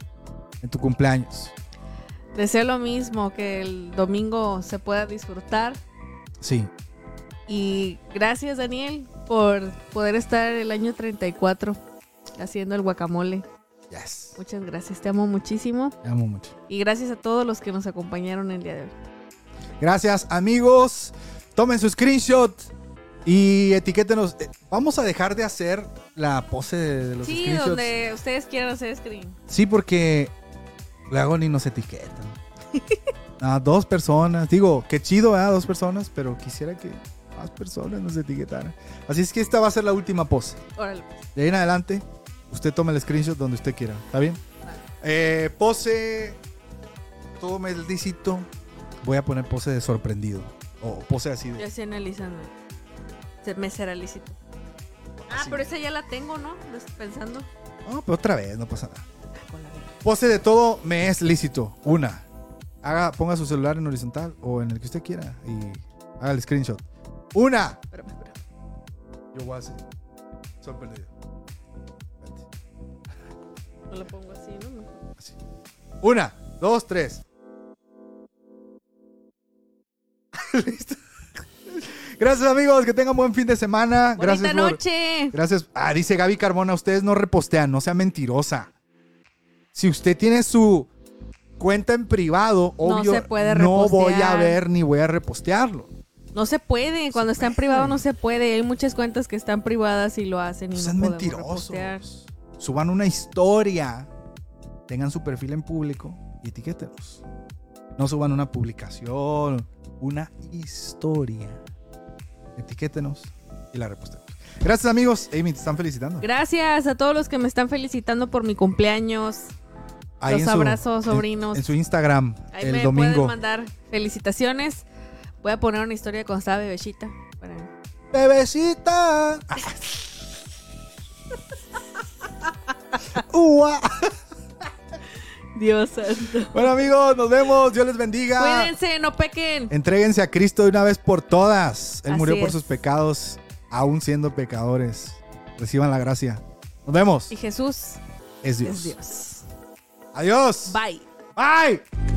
en tu cumpleaños. Deseo lo mismo, que el domingo se pueda disfrutar. Sí, Y gracias, Daniel, por poder estar el año 34 haciendo el guacamole. yes. Muchas gracias, te amo muchísimo. Te amo mucho. Y gracias a todos los que nos acompañaron el día de hoy. Gracias, amigos. Tomen su screenshot y etiquétenos. Eh, Vamos a dejar de hacer la pose de, los Sí, screenshots. donde ustedes quieran hacer screen. Sí, porque luego ni nos etiquetan. Ah, dos personas. Digo, qué chido, ¿verdad? Dos personas, pero quisiera que más personas nos etiquetaran. Así es que esta va a ser la última pose. Órale. pues. De ahí en adelante, usted toma el screenshot donde usted quiera. ¿Está bien? Eh, pose. Todo me lícito. Voy a poner pose de sorprendido. O pose así Yo de. estoy analizando. Se me será lícito. Ah, así. pero esa ya la tengo, ¿no? Lo estoy pensando. No, pero otra vez, no pasa nada. Pose de todo me es lícito. Una. Haga, ponga su celular en horizontal o en el que usted quiera y haga el screenshot. Una. Espérame, espérame. Yo voy a hacer. Sorprendido. Vente, No lo pongo así, ¿no? así. Una, dos, tres. Listo. Gracias amigos, que tengan buen fin de semana. Bonita Gracias por- noche. Gracias. Ah, dice Gaby Carmona, ustedes no repostean, no sea mentirosa. Si usted tiene su cuenta en privado, No obvio, se puede no voy a ver ni voy a repostearlo. No se puede. Cuando está en privado no se puede. Hay muchas cuentas que están privadas y lo hacen y No no sean mentirosos. repostear. Suban una historia. Tengan su perfil en público y etiquétenos. No suban una publicación, una historia. Etiquétenos y la repostemos. Gracias amigos. Amy, te están felicitando. Gracias a todos los que me están felicitando por mi cumpleaños. Ahí Los abrazos, sobrinos. En, su Instagram, Ahí el me domingo. pueden mandar felicitaciones. Voy a poner una historia con estaba bebecita. Para... Bebecita. Ua. Dios santo. Bueno amigos, nos vemos. Dios les bendiga. Cuídense, no pequen. Entréguense a Cristo de una vez por todas. Él Así murió por es. sus pecados, aún siendo pecadores. Reciban la gracia. Nos vemos. Y Jesús Es Dios. es Dios. Adiós. Bye. Bye.